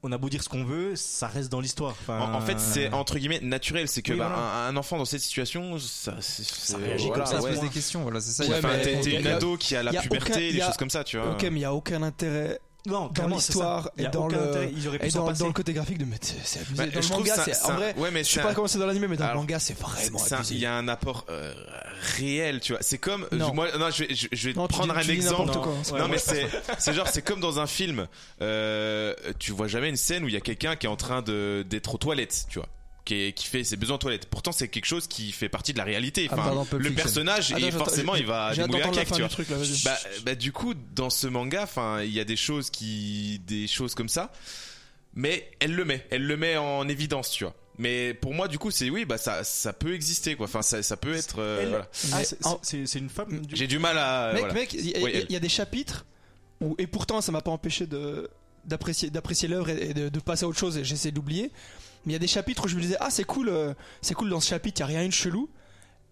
on a beau dire ce qu'on veut, ça reste dans l'histoire. Enfin, En, en fait, c'est entre guillemets naturel. C'est que Oui, bah, voilà. un, un enfant dans cette situation, ça, c'est- c'est- réagit voilà, Comme ça, se ouais. pose des questions, voilà, c'est ça. Ouais, il y a Enfin, t'es y une y a- ado qui a la y a puberté, aucun- des y a- choses comme ça, tu vois. ok, mais il n'y a aucun intérêt non, dans l'histoire et dans le, et dans, dans le côté graphique de mais c'est abusé. Bah, dans le je trouve manga, c'est en vrai. ouais, mais Je sais ça- pas comment c'est dans l'anime, mais dans Alors, le manga, c'est vraiment abusé. il y a un apport euh, réel, tu vois. C'est comme euh, Non. moi, non, je vais, je, je vais Non, tu prendre un tu exemple. Ouais, non, mais c'est, c'est genre, c'est comme dans un film. Euh, tu vois jamais une scène où il y a quelqu'un qui est en train de d'être aux toilettes, tu vois. Qui, est- qui fait ses besoins aux toilettes. Pourtant, c'est quelque chose qui fait partie de la réalité. Ah, pardon, le Fiction. personnage, Attends, et forcément, il va débouler un cake, fin tu du vois. truc là, vas-y. Bah, bah, du coup, dans ce manga, enfin, il y a des choses qui, des choses comme ça, mais elle le met, elle le met en évidence, tu vois. Mais pour moi, du coup, c'est oui, bah ça, ça peut exister, quoi. Enfin, ça, ça peut être. euh, voilà. Ah, c'est- en- une femme. du- J'ai du mal à. Mec, voilà. mec, il y, a- Oui, y des chapitres où, et pourtant ça m'a pas empêché de d'apprécier d'apprécier l'œuvre et, et de, de passer à autre chose et j'essaie d'oublier. Mais il y a des chapitres où je me disais ah c'est cool, euh, c'est cool dans ce chapitre, il y a rien de chelou.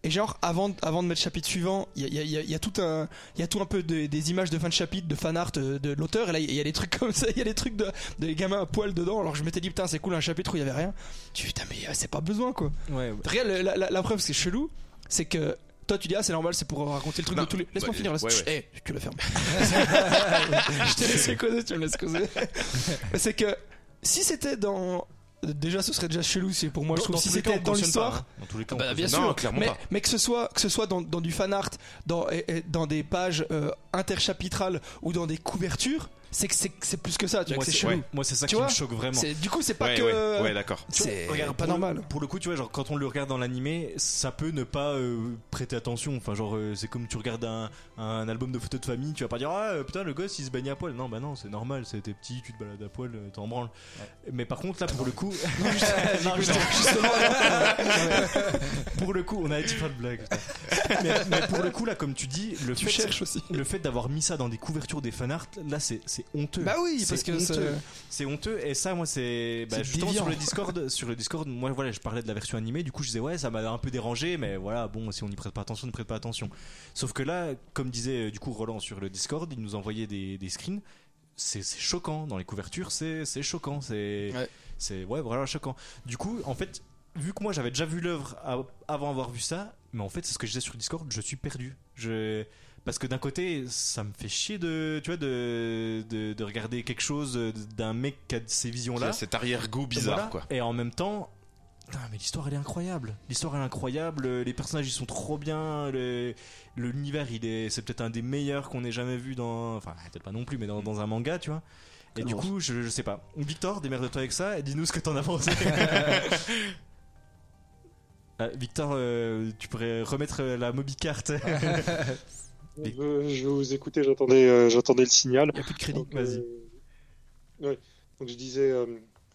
Et genre avant avant de mettre le chapitre suivant, il y a, y a- y tout un il y a tout un peu de- des images de fin de chapitre, de fan art euh, de, l'auteur et là il y a des trucs comme ça, il y a des trucs de des gamins à poil dedans. Alors je m'étais dit putain c'est cool un chapitre où il y avait rien. Tu putain mais euh, c'est pas besoin quoi. Ouais, ouais. Regarde, la, la- la preuve, c'est chelou, c'est que toi tu dis ah c'est normal, c'est pour raconter le truc Non, de tous les. Laisse-moi finir, laisse ouais, ouais. Eh, tu le fermes. je t'ai laissé causer, tu me laisses causer. c'est que si c'était dans. Déjà, ce serait déjà chelou, c'est pour moi, je Dans- trouve. dans Si c'était dans l'histoire. hein. Dans tous les cas, on Bah, bien Non, sûr, clairement mais, pas. mais que ce soit que ce soit dans, dans du fan art, dans, dans des pages euh, interchapitrales ou dans des couvertures, c'est que c'est c'est plus que ça, tu vois, Moi, c'est c'est chelou. ouais, moi, c'est ça Tu qui me choque vraiment. Du coup, c'est pas Ouais, que. ouais, ouais, d'accord. C'est pas le- normal. pour le coup, tu vois, genre quand on le regarde dans l'animé, ça peut ne pas euh, prêter attention. Enfin, genre, euh, c'est comme tu regardes un, un album de photos de famille, tu vas pas dire ah euh, putain le gosse il se baigne à poil. Non, bah non, c'est normal, t'es petit, tu te balades à poil, t'en branles. Mais par contre là, pour le coup, <laughs> Non, <laughs> justement, <laughs> pour le coup, on a dit pas de blague. mais pour le coup là, comme tu dis, le Tu fait, cherches aussi. le fait d'avoir mis ça dans des couvertures des fanarts, là c'est c'est honteux. Bah oui, C'est parce que honteux. c'est- honteux et ça moi c'est bah, justement déviant. sur le Discord sur le Discord moi voilà je parlais de la version animée du coup je disais ouais ça m'a un peu dérangé mais voilà bon si on n'y prête pas attention on n'y prête pas attention sauf que là comme disait euh, du coup Roland sur le Discord il nous envoyait des, des screens c'est choquant dans les couvertures c'est c'est choquant c'est Ouais. c'est ouais vraiment choquant du coup en fait vu que moi j'avais déjà vu l'œuvre avant avoir vu ça mais en fait c'est ce que je disais sur Discord je suis perdu je parce que d'un côté, ça me fait chier de, tu vois, de, de, de regarder quelque chose d'un mec qui a ces visions-là. Cet arrière-goût bizarre, Voilà. quoi. Et en même temps, putain, mais l'histoire elle est incroyable. L'histoire elle est incroyable. Les personnages ils sont trop bien. Le- L'univers il est, c'est peut-être un des meilleurs qu'on ait jamais vu dans, enfin peut-être pas non plus, mais dans, dans un manga, tu vois. Et du coup, je, je sais pas. Victor, démerde-toi avec ça et dis-nous ce que t'en as pensé. Ah, <laughs> Victor, euh, tu pourrais remettre la mobicarte. <laughs> Je veux, je vous écouter, j'attendais euh, j'attendais le signal. Il n'y a plus de crédit. Vas-y. euh, ouais. Donc je disais, euh,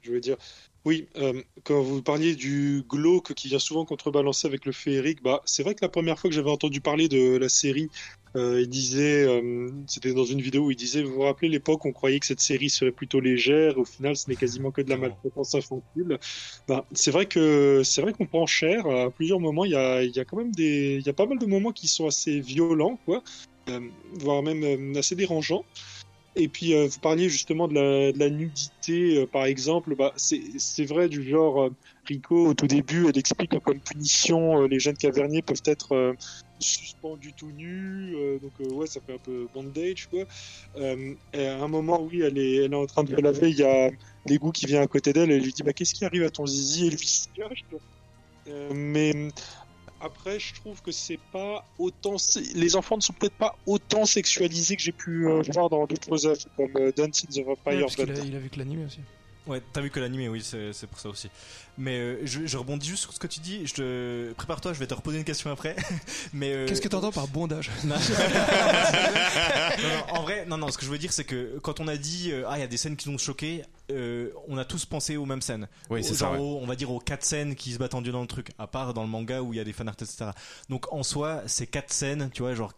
je voulais dire, oui, euh, quand vous parliez du glauque qui vient souvent contrebalancer avec le féerique, bah c'est vrai que la première fois que j'avais entendu parler de la série, euh, il disait, euh, c'était dans une vidéo où il disait, vous vous rappelez l'époque où on croyait que cette série serait plutôt légère, au final ce n'est quasiment que de la maltraitance infantile. Bah, c'est vrai que c'est vrai qu'on prend cher à plusieurs moments. Il y a, y a quand même des, il y a pas mal de moments qui sont assez violents, quoi, voire même assez dérangeants. Et puis, euh, vous parliez justement de la, nudité, euh, par exemple. Bah, c'est vrai, du genre, euh, Rico, au tout début, elle explique que comme punition, les jeunes caverniers peuvent être suspendus tout nus. donc, ouais, ça fait un peu bondage, quoi. À un moment, oui, elle est, elle est en train de se laver. Il y a l'égout qui vient à côté d'elle. Elle lui dit bah, Qu'est-ce qui arrive à ton zizi Et lui. Euh, mais après, je trouve que c'est pas autant. Les enfants ne sont peut-être pas autant sexualisés que j'ai pu euh, voir dans d'autres œuvres, comme euh, Dance in the Ouais, Vampire parce a, il a vu que l'anime aussi. Ouais, t'as vu que l'animé, oui, c'est pour ça aussi. Mais euh, je, je rebondis juste sur ce que tu dis. Je te prépare-toi, je vais te reposer une question après. <laughs> Mais euh, Qu'est-ce que t'entends par bondage? <laughs> Non. Non, non, en vrai, non, non. Ce que je veux dire, c'est que quand on a dit euh, ah, il y a des scènes qui nous ont choqué, euh, on a tous pensé aux mêmes scènes. Oui, c'est ça, ouais. aux- on va dire aux quatre scènes qui se battent en dieu dans le truc, à part dans le manga où il y a des fanarts, etc. Donc en soi, ces quatre scènes, tu vois, genre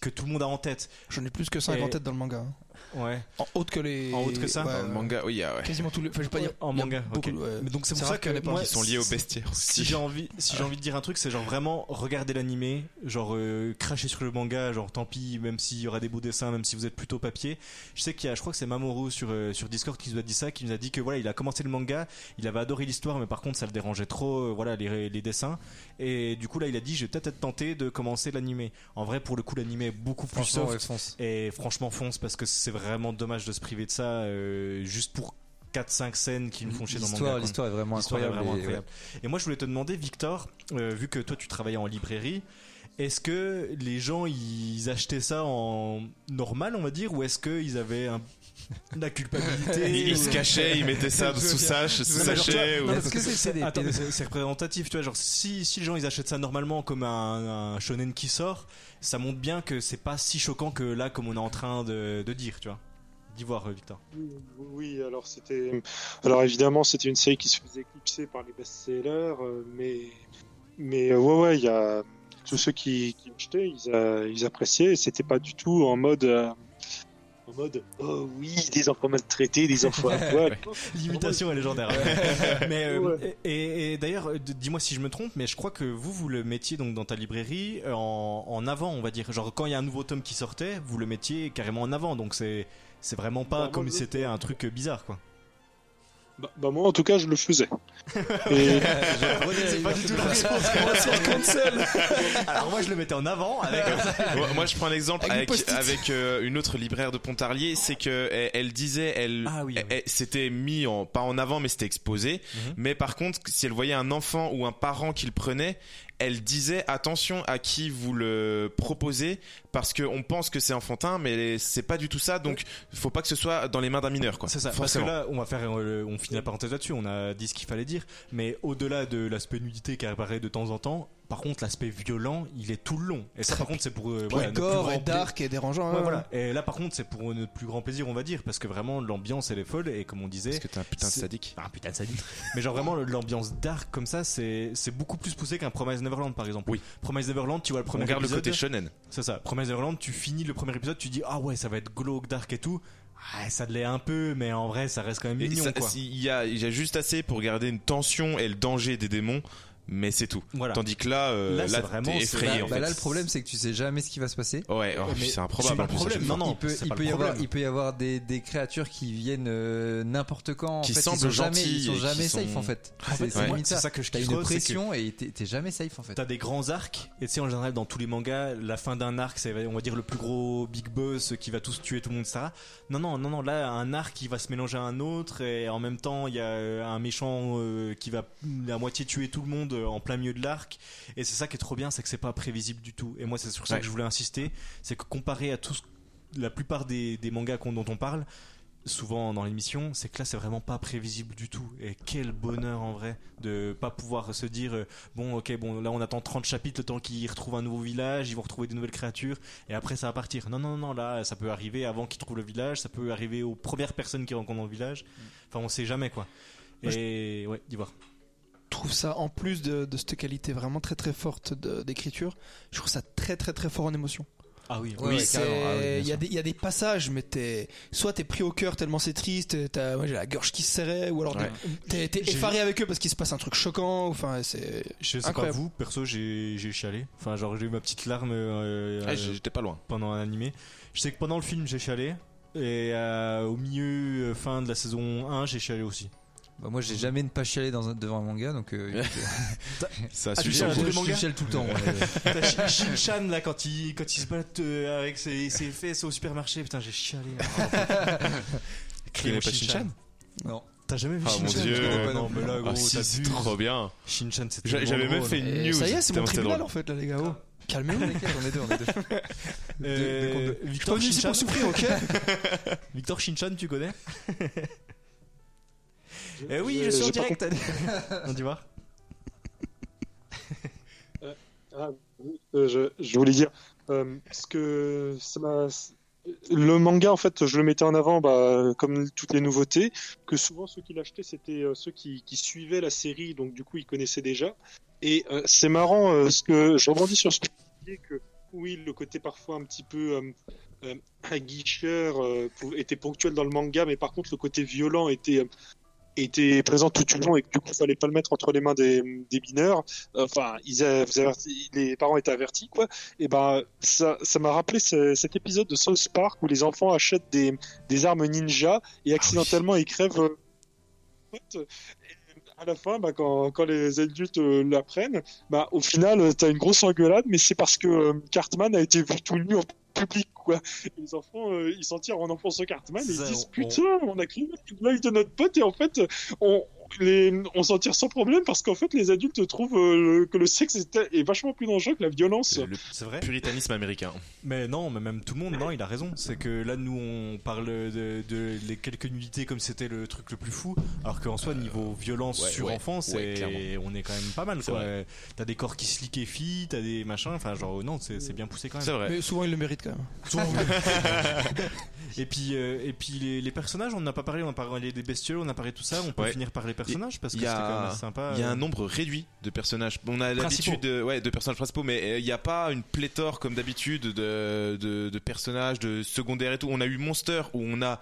que tout le monde a en tête. J'en ai plus que 5 Et- en tête dans le manga. Ouais. En haute que les. En haute que ça Ouais, Dans le ouais. manga, oui, il y a, ouais. Quasiment tous les. Enfin, je vais pas dire. En manga, beaucoup, ok. ouais. Mais donc c'est pour ça que en pas moi, Qui sont liés au bestiaire Si aussi. j'ai envie, si j'ai envie de dire un truc, c'est genre vraiment regarder l'animé, genre euh, cracher sur le manga, genre tant pis, même s'il y aura des beaux dessins, même si vous êtes plutôt papier. Je sais qu'il y a, je crois que c'est Mamoru sur euh, sur Discord qui nous a dit ça, qui nous a dit que voilà, il a commencé le manga, il avait adoré l'histoire, mais par contre ça le dérangeait trop, euh, voilà les, les dessins. Et du coup là, il a dit, je vais peut-être être tenté de commencer l'animé. En vrai, pour le coup, l'animé est beaucoup plus soft. ouais, fonce. Et franchement, fonce parce que c'est vraiment dommage de se priver de ça euh, juste pour 4-5 scènes qui nous font chier dans le manga. L'histoire, est vraiment L'histoire est incroyable. vraiment et- incroyable. Et moi, je voulais te demander, Victor, euh, vu que toi, tu travaillais en librairie, est-ce que les gens, ils achetaient ça en normal, on va dire, ou est-ce qu'ils avaient un... la culpabilité Ils se <laughs> ou- cachaient, ils mettaient ça sous sache, sous sachet. toi- ou- non, Est-ce que c'est représentatif, tu vois. Genre, si, si les gens ils achètent ça normalement comme un, un shonen qui sort, ça montre bien que c'est pas si choquant que là, comme on est en train de, de dire, tu vois. D'y voir, euh, Victor. Oui, alors c'était. Alors évidemment, c'était une série qui se faisait éclipser par les best-sellers, euh, mais mais euh, ouais, ouais, il y a tous ceux qui, qui achetaient, ils, a- ils appréciaient. C'était pas du tout en mode. En mode, oh oui, des enfants maltraités, des enfants à <laughs> poil. L'imitation est légendaire. <laughs> mais euh, Ouais. et, et d'ailleurs, euh, dis-moi si je me trompe, mais je crois que vous vous le mettiez donc dans ta librairie euh, en, en avant, on va dire. Genre quand il y a un nouveau tome qui sortait, vous le mettiez carrément en avant. Donc c'est c'est vraiment pas Bah, comme c'était un truc bizarre, quoi. Bah, bah, moi, en tout cas, je le faisais. <laughs> Et C'est pas du tout la réponse. <laughs> Alors moi je le mettais en avant avec. <laughs> moi, moi, je prends un exemple Avec euh, une autre libraire de Pontarlier, c'est que elle, elle disait, elle, Ah oui, elle- oui. elle- c'était mis en pas en avant, mais c'était exposé. Mhm. Mais par contre, si elle voyait un enfant ou un parent qui le prenait, elle disait attention à qui vous le proposez parce qu'on pense que c'est enfantin, mais c'est pas du tout ça. Donc, faut pas que ce soit dans les mains d'un mineur, quoi. C'est ça. Forcément. Parce que là, on va faire, euh, on finit la parenthèse là-dessus. On a dit ce qu'il fallait dire, mais au-delà de l'aspect nudité qui apparaît de temps en temps, par contre, l'aspect violent, il est tout le long. Et ça, par contre, c'est pour euh, Ouais, gore et dark et dérangeant. Ouais, hein. voilà. Et là, par contre, c'est pour notre plus grand plaisir, on va dire, parce que vraiment, l'ambiance, elle est folle. Et comme on disait, Parce que t'es un putain de sadique. Ah putain de sadique. Mais genre vraiment l'ambiance dark comme ça, c'est c'est beaucoup plus poussé qu'un Promise Neverland par exemple. Oui. Promise Neverland, tu vois le On premier regarde le épisode. côté shonen. C'est ça. Promise Neverland, tu finis le premier épisode, tu dis ah ouais ça va être glauque, dark et tout. Ah, ça l'est un peu, mais en vrai ça reste quand même mignon y il y a juste assez pour garder une tension et le danger des démons, mais c'est tout. Voilà. Tandis que là, euh, Là, là, vraiment- t'es c'est- effrayé Bah, en bah fait. là, le problème, c'est que tu sais jamais ce qui va se passer. Ouais, oh, Mais c'est improbable. à problème, non, non. il peut, il y avoir, il peut y avoir des, des créatures qui viennent euh, n'importe quand. En Qui fait, semblent ils sont jamais, ils sont jamais sont- safe en fait. En fait, C'est- ouais. ça. ça que je T'as une c'est que pression et t'es t'es jamais safe en fait. T'as des grands arcs, et tu sais, en général, dans tous les mangas, la fin d'un arc, c'est, on va dire, le plus gros big boss qui va tous tuer tout le monde, etc. Non, non, non, non, là, un arc qui va se mélanger à un autre, et en même temps, il y a euh, un méchant qui va à moitié tuer tout le monde euh, en plein milieu de l'arc. Et c'est ça qui est trop bien, c'est que c'est pas prévisible du tout. Et moi, c'est sur ça Ouais. que je voulais insister, c'est que comparé à tout ce- la plupart des, des mangas dont on parle, souvent dans l'émission, c'est que là c'est vraiment pas prévisible du tout. Et quel bonheur en vrai de pas pouvoir se dire euh, bon ok bon là on attend 30 chapitres le temps qu'ils retrouvent un nouveau village, ils vont retrouver des nouvelles créatures et après ça va partir. Non non non là ça peut arriver avant qu'ils trouvent le village, ça peut arriver aux premières personnes qui rencontrent dans le village. Enfin on sait jamais quoi. Moi, Et ouais, dis voir. Je trouve ça, en plus de, de cette qualité vraiment très très forte d'écriture, je trouve ça très très très fort en émotion. Ah oui. Ah oui, bien il y, a des- il y a des passages, mais t'es, soit t'es pris au cœur tellement c'est triste, t'as, moi j'ai la gorge qui se serrait, ou alors Ouais. t'es, effaré avec eux parce qu'il se passe un truc choquant. Enfin, c'est Je sais Incroyable. pas vous, perso j'ai j'ai chialé. Enfin genre j'ai eu ma petite larme euh, Ah, euh, j'étais pas loin. pendant un animé. Je sais que pendant le film j'ai chialé. Et euh, au milieu, euh, fin de la saison 1, j'ai chialé aussi. Bah, moi, j'ai jamais ne pas chialer dans un- devant un manga, donc euh, <laughs> <laughs> Ça Ah, suit tu chiales tous les mangas tout le temps. ouais. <laughs> T'as Shin-chan là quand il, quand il se bat euh, avec ses, ses fesses au supermarché, putain j'ai chialé. Tu connais pas Shin-chan non. T'as jamais vu Ah, mon Shin-chan Dieu. Connais pas, non, mais là gros, Ah si, t'as c'est trop bien. Shin-chan c'était J'avais même fait une news. ça y est, c'est mon tribunal drôle. en fait là les gars. Oh, Calmez-vous. T'inquiète, on est deux, on est deux. Euh, Victor Shin-chan pour souffrir, ok Victor Shin-chan, tu connais Eh oui, J'ai- je suis en direct. On dit voir. Ah, euh, je, je voulais dire, euh, ce que ça m'a. Le manga, en fait, je le mettais en avant, bah, comme toutes les nouveautés, que souvent ceux qui l'achetaient, c'était euh, ceux qui, qui suivaient la série, donc du coup, ils connaissaient déjà. Et euh, c'est marrant, euh, ce que je rebondis sur ce que tu disais, que oui, le côté parfois un petit peu euh, euh, aguicheur euh, pou- était ponctuel dans le manga, mais par contre, le côté violent était. Était présent tout du long et que du coup il fallait pas le mettre entre les mains des, des mineurs. Enfin ils avaient- vous averti- les parents étaient avertis quoi. Et ben ça ça m'a rappelé ce- cet épisode de South Park où les enfants achètent des, des armes ninja et accidentellement ils crèvent euh, à la fin bah, quand, quand les adultes euh, l'apprennent bah au final euh, t'as une grosse engueulade mais c'est parce que euh, Cartman a été vu tout nu en public quoi. Et les enfants euh, ils s'en tirent en enfonçant Cartman et ils disent putain on a cru l'œil de notre pote et en fait on les, on s'en tire sans problème parce qu'en fait les adultes trouvent euh, que le sexe est, est vachement plus dangereux que la violence. C'est le C'est vrai puritanisme américain. Mais non, mais même tout le monde, non, il a raison. C'est que là, nous, on parle de, de les quelques nudités comme c'était le truc le plus fou, alors qu'en soi, niveau violence ouais, sur ouais, enfant, ouais, on est quand même pas mal. Euh, T'as des corps qui se liquéfient, t'as des machins, enfin, genre, non, c'est bien poussé quand même. C'est vrai. Mais souvent ils le méritent quand même. <laughs> et puis, euh, et puis les, les personnages, on n'a pas parlé, on a parlé des bestioles, on a parlé de tout ça, on peut Ouais. finir par les personnages parce que Il c'était y a- quand même assez sympa. Il y a euh. un nombre réduit de personnages. On a l'habitude, de- ouais, de personnages principaux, mais euh, il n'y a pas une pléthore comme d'habitude de, de, de personnages, de secondaires et tout. On a eu Monster où on a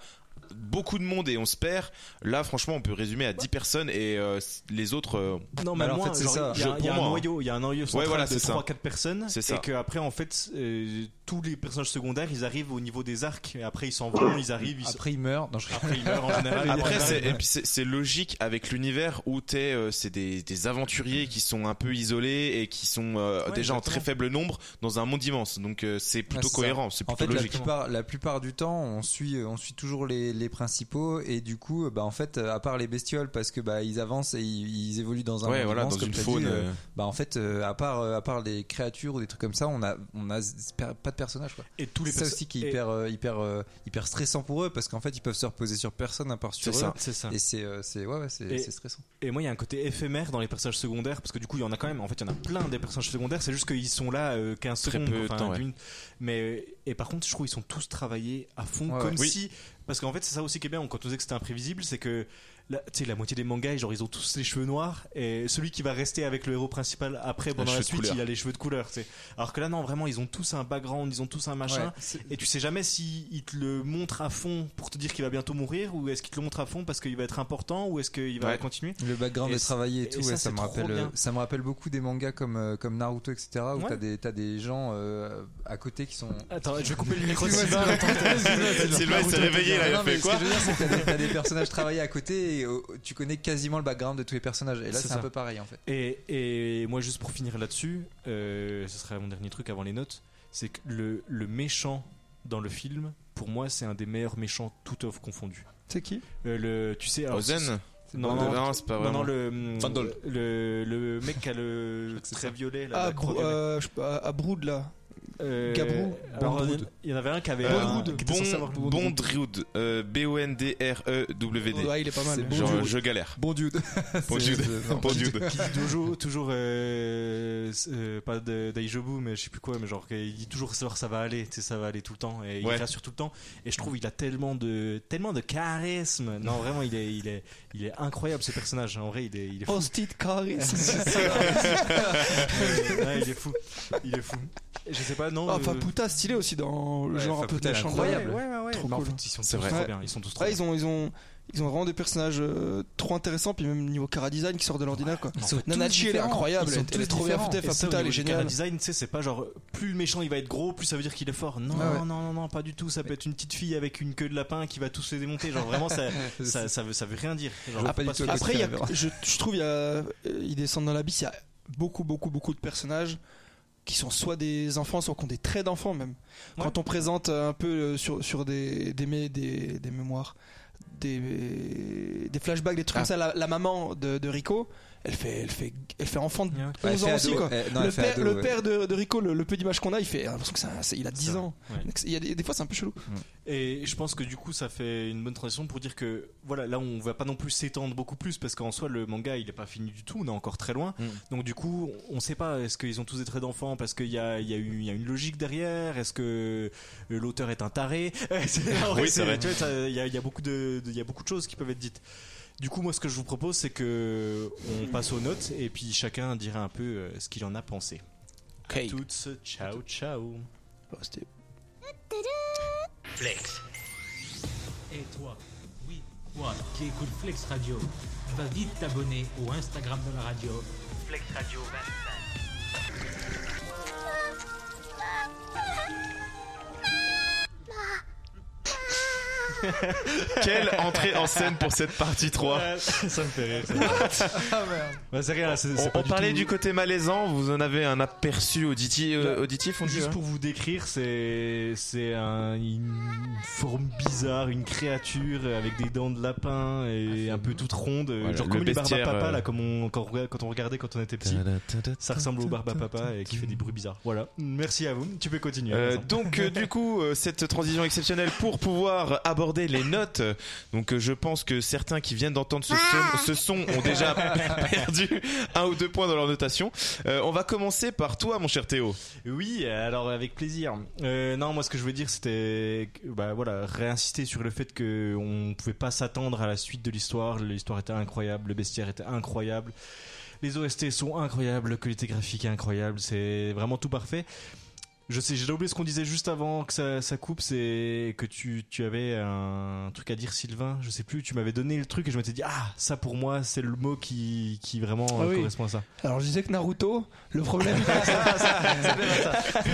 beaucoup de monde et on se perd. Là, franchement, on peut résumer à 10 personnes et euh, les autres, euh, Non, mais Alors, en fait, c'est ça. il y a, y un moi, hein. noyau, il y a un noyau central voilà, de c'est ça. 3-4 personnes, C'est ça. et que après, en fait, euh, tous les personnages secondaires, ils arrivent au niveau des arcs, et après ils s'en vont, ils arrivent, ils Après, il meurt. Non, je- après ils meurent en général. Après, Ils c'est, arrivent. et puis c'est, c'est logique avec l'univers où t'es, euh, c'est des, des aventuriers qui sont un peu isolés et qui sont euh, Ouais, déjà en très faible nombre dans un monde immense. Donc euh, c'est plutôt Ouais, c'est cohérent, c'est En plutôt fait, la logique. plupart, la plupart du temps, on suit, on suit toujours les, les principaux et du coup, bah en fait, à part les bestioles, parce que bah ils avancent et ils, ils évoluent dans un ouais, monde voilà, immense, dans comme une faune. dit, euh, euh, bah en fait, euh, à part, euh, à part les créatures ou des trucs comme ça, on a, on a pas de personnages quoi. Et tous les C'est ça aussi qui est hyper, euh, hyper, euh, hyper stressant pour eux parce qu'en fait, ils peuvent se reposer sur personne à part sur C'est eux. ça. C'est ça. Et c'est, euh, c'est, ouais, ouais, c'est, stressant. Et moi, il y a un côté éphémère dans les personnages secondaires, parce que du coup, il y en a quand même. En fait, il y en a plein des personnages secondaires. C'est juste qu'ils sont là euh, 15 Très secondes. peu de enfin, temps, ouais. Mais et par contre, je trouve ils sont tous travaillés à fond, Ouais, comme si. Parce qu'en fait, c'est ça aussi qui est bien. Quand on disait que c'était imprévisible, c'est que la, tu sais, la moitié des mangas, genre, ils ont tous les cheveux noirs. Et celui qui va rester avec le héros principal après, pendant la suite, il a les cheveux de couleur. tu sais. Alors que là, non, vraiment, ils ont tous un background, ils ont tous un machin. Ouais, Et tu sais jamais si il te le montre à fond pour te dire qu'il va bientôt mourir, ou est-ce qu'il te le montre à fond parce qu'il va être important, ou est-ce qu'il va Ouais. continuer? Le background Et est travaillé et et tout, ça, ouais, c'est ça, me rappelle, bien. ça me rappelle beaucoup des mangas comme, euh, comme Naruto, etc. où Ouais. t'as des, t'as des gens euh, à côté qui sont. Attends, je vais couper le <laughs> micro de Sylvain. excuse-moi, <laughs> Sylvain, il s'est réveillé, là, il a fait quoi? t'as des personnages travaillés à côté et euh, tu connais quasiment le background de tous les personnages. Et là, C'est un peu pareil en fait. Et, et moi, juste pour finir là-dessus, euh, ce serait mon dernier truc avant les notes, c'est que le, le méchant dans le film, pour moi, c'est un des meilleurs méchants tout offre confondu. C'est qui? Euh, le, tu sais, alors, Ozen Non, non, c'est pas non, vraiment. non, le, le, le mec qui a le c'est très ça. violet, là, Ah, euh, à Brood là. Euh, Gabrou. Bondrood. il y en avait un qui avait Bondrood. un- qui était censé avoir Bon, Bondrood, euh, B-O-N-D-R-E-W-D. Ouais, il est pas mal. Genre, je galère. Bon Dude. Bon <laughs> C'est- <laughs> Dude. c'est- non, Bon Dude. qui dit toujours, toujours euh, euh, pas de- d'Aijobu, mais je sais plus quoi, mais genre il dit toujours ça, ça va aller, tu sais, ça va aller tout le temps, et il Ouais. rassure tout le temps. Et je trouve il a tellement de, tellement de charisme. Non, vraiment, il est, il est, il est incroyable ce personnage. En vrai, il est, il est fou. Post-it charisme. <laughs> Ouais, il est fou, il est fou. Je sais pas, non. Ah, euh, Enfin, Puta stylé aussi dans le Ouais, genre un peu méchant. incroyable. Ouais, ouais, ouais. Trop cool. fait, ils sont C'est tous vrai. trop Ouais. bien. Ils sont tous trop Ouais, bien. ils ont, ils ont, ils ont vraiment des personnages euh, trop intéressants, puis même niveau cara design qui sort de l'ordinaire quoi. Nanachi elle est incroyable, Ils sont elle est tous trop bien foutue, au elle est chara géniale. design, tu sais, c'est pas genre plus le méchant il va être gros, plus ça veut dire qu'il est fort. Non, Ah ouais. non, non, non, pas du tout. Ça peut être une petite fille avec une queue de lapin qui va tous les démonter. Genre vraiment, <laughs> ça, ça, ça veut, ça veut rien dire. Genre, Ah, pas se Après, y a, je, je trouve, il y a, euh, ils descendent dans l'abysse, il y a beaucoup, beaucoup, beaucoup de personnages qui sont soit des enfants, soit qui ont des traits d'enfants même. Ouais. Quand on présente un peu euh, sur, sur des, des, mé- des, des mémoires, des, des flashbacks, des trucs Ah. comme ça, la, la maman de, de Rico, elle fait, elle fait, elle fait enfant de Ouais. 11 elle fait ans aussi quoi. Non, le père, ado, le ouais. père de, de Rico, le, le peu d'image qu'on a, il fait l'impression que c'est un- c'est- il a 10 Ça, ans. Il y a des, des fois, c'est un peu chelou. Et je pense que du coup, ça fait une bonne transition pour dire que voilà, là, on va pas non plus s'étendre beaucoup plus parce qu'en soi, le manga, il est pas fini du tout. On est encore très loin. Mm. Donc du coup, on sait pas. Est-ce qu'ils ont tous des traits d'enfants parce qu'il y a, il y a eu, il y a une logique derrière? Est-ce que euh, l'autre est un taré? <laughs> Oui, c'est vrai. ça- Il y a, il y a beaucoup de- il y a beaucoup de choses qui peuvent être dites. Du coup, moi, ce que je vous propose, c'est que on passe aux notes et puis chacun dira un peu euh, ce qu'il en a pensé. À toutes, ciao, ciao. Flex. Et toi, oui, toi qui écoutes Flex Radio, va vite t'abonner au Instagram de la radio. Flex Radio 25. <laughs> Quelle entrée en scène pour cette partie 3 ça me fait rire. <laughs> Ah merde. Bah, c'est rien, c'est c'est On, pas on du parlait tout- du côté malaisant, vous en avez un aperçu auditi- euh, auditif, on dit Juste hein pour vous décrire, c'est c'est un, une forme bizarre, une créature avec des dents de lapin et un peu toute ronde, Voilà, genre le comme les Barbapapa euh, là, comme on, quand, on regardait- quand on regardait quand on était petit. Ça ressemble au Barbapapa et qui fait des bruits bizarres. Voilà. Merci à vous. Tu peux continuer. Euh, donc euh, du coup euh, cette transition exceptionnelle pour pouvoir aborder les notes donc euh, je pense que certains qui viennent d'entendre ce son, ce son ont déjà <laughs> perdu un ou deux points dans leur notation Euh, on va commencer par toi mon cher Théo Oui, alors avec plaisir. Euh, non, moi ce que je voulais dire c'était bah voilà, réinsister sur le fait que on pouvait pas s'attendre à la suite de l'histoire. L'histoire était incroyable, le bestiaire était incroyable. Les OST sont incroyables, la qualité graphique est incroyable, c'est vraiment tout parfait. Je sais, j'ai oublié ce qu'on disait juste avant que ça, ça coupe, c'est que tu, tu avais un truc à dire, Sylvain. Je sais plus, tu m'avais donné le truc et je m'étais dit, ah, ça pour moi, c'est le mot qui, qui vraiment Ah oui. correspond à ça. Alors je disais que Naruto, le problème, <laughs>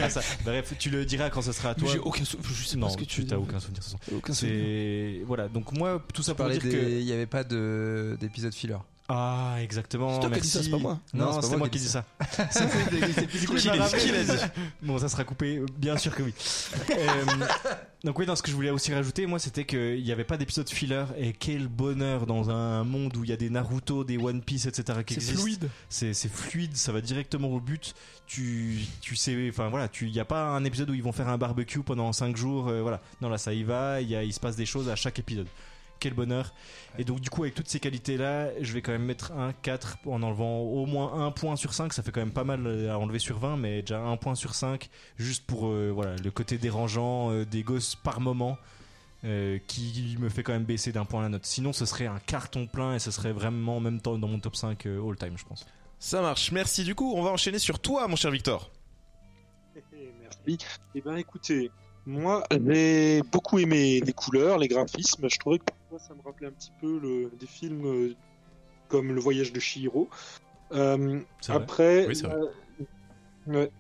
Ah, ça. Bref, tu le diras quand ce sera à toi. j'ai aucun sou- je sais non, pas ce que tu t'as aucun souvenir. de toute façon. aucun souvenir. C'est voilà. Donc moi, tout ça pour dire des- que il n'y avait pas de- d'épisode filler. Ah exactement. C'est toi qui as merci. dit ça, c'est pas moi. Non, Non, c'est pas c'est moi qui qui dis ça. <laughs> Qui l'a- qui l'a dit Bon, ça sera coupé. Bien sûr que oui. Euh, donc oui, dans ce que je voulais aussi rajouter, moi, c'était qu'il n'y avait pas d'épisode filler et quel bonheur dans un monde où il y a des Naruto, des One Piece, etc. qui C'est existent. fluide. c'est c'est fluide, ça va directement au but. Tu, tu sais, enfin voilà, tu, y a pas un épisode où ils vont faire un barbecue pendant 5 jours, euh, voilà. Non là, ça y va, il y a, il se passe des choses à chaque épisode. Quel bonheur. Et donc du coup, avec toutes ces qualités-là, je vais quand même mettre un 4 en enlevant au moins un point sur 5. Ça fait quand même pas mal à enlever sur 20, mais déjà un point sur 5, juste pour euh, voilà, le côté dérangeant euh, des gosses par moment. euh, qui me fait quand même baisser d'un point la note. Sinon, ce serait un carton plein et ce serait vraiment en même temps dans mon top 5 euh, all time, je pense. ça marche merci du coup on va enchaîner sur toi mon cher Victor <laughs> Merci. Eh ben, écoutez, moi, j'ai beaucoup aimé les couleurs, les graphismes. Je trouvais que parfois ça me rappelait un petit peu le, des films euh, comme Le Voyage de Chihiro. Euh, après, Oui, euh, ouais.